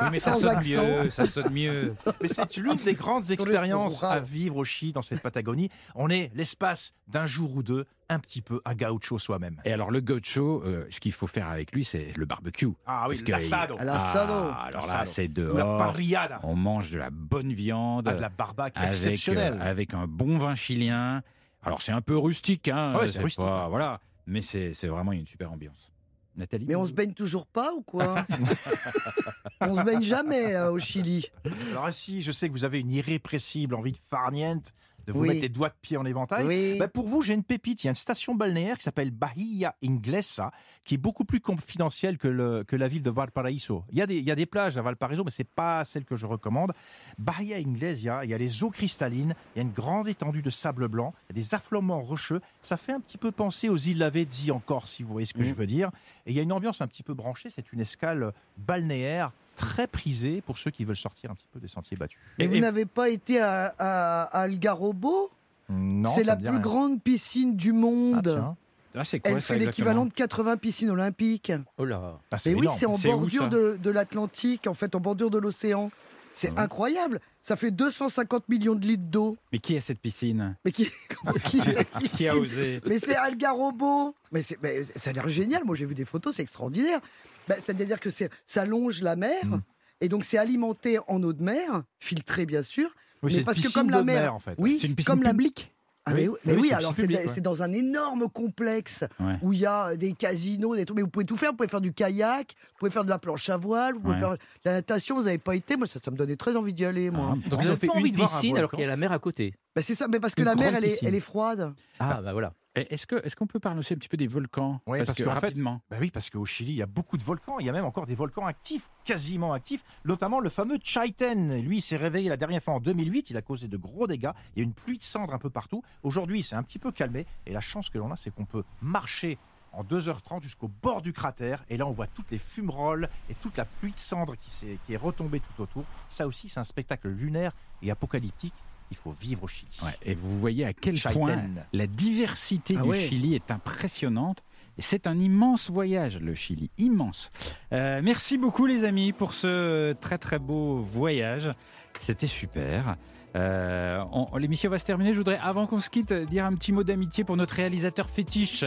Oui, mais ça Sans sonne accent. mieux, ça sonne mieux. Mais c'est l'une des grandes expériences à vivre au Chili, dans cette Patagonie. On est l'espace d'un jour ou deux, un petit peu un gaucho soi-même. Et alors, le gaucho, euh, ce qu'il faut faire avec lui, c'est le barbecue. Ah oui, l'assado. L'assado. Ah, alors là, c'est la dehors. parrillada. On mange de la bonne viande. Ah, de la barbaque avec, exceptionnelle. euh, avec un bon vin chilien. Alors c'est un peu rustique, hein, Ah ouais, c'est rustique, pas- voilà, mais c'est c'est vraiment une super ambiance. Nathalie Mais on se baigne toujours pas ou quoi On se baigne jamais euh, au Chili. Alors si, je sais que vous avez une irrépressible envie de farniente, de vous Oui. mettre les doigts de pied en éventail. Oui. Bah, pour vous, j'ai une pépite. Il y a une station balnéaire qui s'appelle Bahia Inglesa, qui est beaucoup plus confidentielle que, le- que la ville de Valparaiso. Il y, a des, il y a des plages à Valparaiso, mais c'est pas celle que je recommande. Bahia Inglesa, il y a les eaux cristallines, il y a une grande étendue de sable blanc, il y a des affleurements rocheux. Ça fait un petit peu penser aux îles Lavezzi encore, si vous voyez ce que Mm. je veux dire. Et il y a une ambiance un petit peu branchée. C'est une escale balnéaire très prisée pour ceux qui veulent sortir un petit peu des sentiers battus. Mais Et- vous et- n'avez pas été à, à- à Algarrobo Non, C'est la plus rien. grande piscine du Ah, monde. Ah, c'est quoi Elle ça, fait l'équivalent de 80 pisines olympiques. Oh là Ah, Et oui, c'est en où, bordure de, de l'Atlantique, en fait, en bordure de l'océan. C'est Ah incroyable. Ça fait 250 millions de litres d'eau. Mais qui a cette piscine? Mais qui, comment- qui, cette Qui a osé Mais c'est Algarobo. Mais, c'est- mais ça a l'air génial. Moi, j'ai vu des photos, c'est extraordinaire. Bah, C'est-à-dire que ça longe la mer. Mm. Et donc, c'est alimenté en eau de mer, filtré bien sûr. Oui, mais c'est une parce que piscine comme la de mer- mer, en fait. Oui, C'est une piscine comme la publique Ah, Oui, mais, oui, mais oui, oui, c'est alors c'est dans un énorme complexe Ouais. où il y a des casinos, des trucs. Mais vous pouvez tout faire. Vous pouvez faire du kayak, vous pouvez faire de la planche à voile, vous pouvez Ouais. faire de la natation. Vous n'avez pas été. Moi, ça, ça me donnait très envie d'y aller. Moi. Ah, Donc On vous avez fait pas envie une de voir un piscine alors qu'il y a la mer à côté. Bah, c'est ça. Mais parce que Une la mer, elle est, elle est froide. Ah bah voilà. Et Est-ce qu'on peut parler aussi un petit peu des volcans? Ouais, parce que fait- rapidement. Bah oui, parce qu'au Chili, il y a beaucoup de volcans. Il y a même encore des volcans actifs, quasiment actifs, notamment le fameux Chaiten. Lui, il s'est réveillé la dernière fois en 2008. Il a causé de gros dégâts. Il y a une pluie de cendres un peu partout. Aujourd'hui, c'est un petit peu calmé. Et la chance que l'on a, c'est qu'on peut marcher en 2h30 jusqu'au bord du cratère. Et là, on voit toutes les fumerolles et toute la pluie de cendres qui, s'est- qui est retombée tout autour. Ça aussi, c'est un spectacle lunaire et apocalyptique. Il faut vivre au Chili. Ouais, et vous voyez à quel Chaiten. point la diversité Ah du ouais. Chili est impressionnante. C'est un immense voyage, le Chili, immense. Euh, merci beaucoup, les amis, pour ce très très beau voyage. C'était super. Euh, on- L'émission va se terminer. Je voudrais, avant qu'on se quitte, dire un petit mot d'amitié pour notre réalisateur fétiche,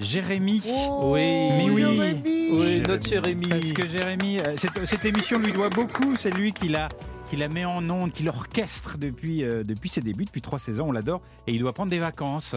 Jérémy. Oh, Oui, mais oui. Jérémy. Oui, notre Jérémy. Parce que Jérémy, euh, cette, cette émission lui doit beaucoup. C'est lui qui la, qui la met en onde, qui l'orchestre depuis, euh, depuis ses débuts, depuis trois saisons. On l'adore. Et il doit prendre des vacances.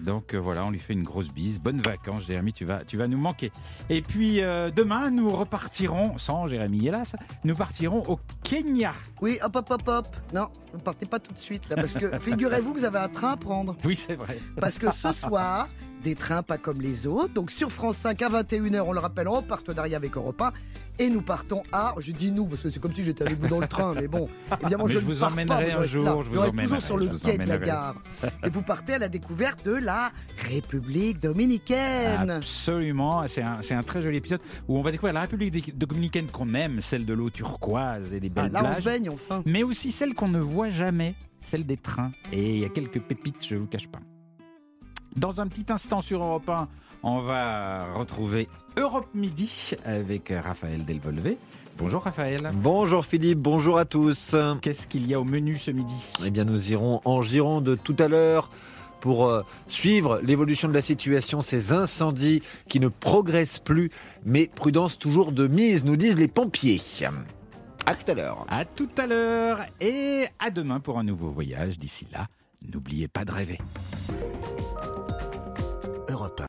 Donc euh, voilà, on lui fait une grosse bise. Bonnes vacances, Jérémy. Tu vas, tu vas nous manquer. Et puis euh, demain, nous repartirons, sans Jérémy, hélas, nous partirons au Kenya. Oui, hop, hop, hop, hop. Non, ne partez pas tout de suite, là, parce que figurez-vous que vous avez un train à prendre. Oui, c'est vrai. Parce que ce soir, des trains pas comme les autres. Donc sur France 5 à 21h, on le rappelle, en partenariat avec Europe 1. Et nous partons à, je dis nous, parce que c'est comme si j'étais avec vous dans le train, mais bon, évidemment, Mais je, je vous emmènerai pas, un jour, là. je vous reste emmènerai, toujours sur le vous quai de la gare. Et vous partez à la découverte de la République dominicaine. Absolument, c'est un, un très joli épisode où on va découvrir la République dominicaine qu'on aime, celle de l'eau turquoise et des Ah, belles là, on se baigne enfin. mais aussi celle qu'on ne voit jamais, celle des trains. Et il y a quelques pépites, je ne vous cache pas. Dans un petit instant sur Europe 1, on va retrouver Europe Midi avec Raphaël Delvolvé. Bonjour Raphaël. Bonjour Philippe, bonjour à tous. Qu'est-ce qu'il y a au menu ce midi? Eh bien, nous irons en Gironde tout à l'heure pour euh, suivre l'évolution de la situation, ces incendies qui ne progressent plus, mais prudence toujours de mise, nous disent les pompiers. À tout à l'heure. À tout à l'heure et à demain pour un nouveau voyage. D'ici là, n'oubliez pas de rêver.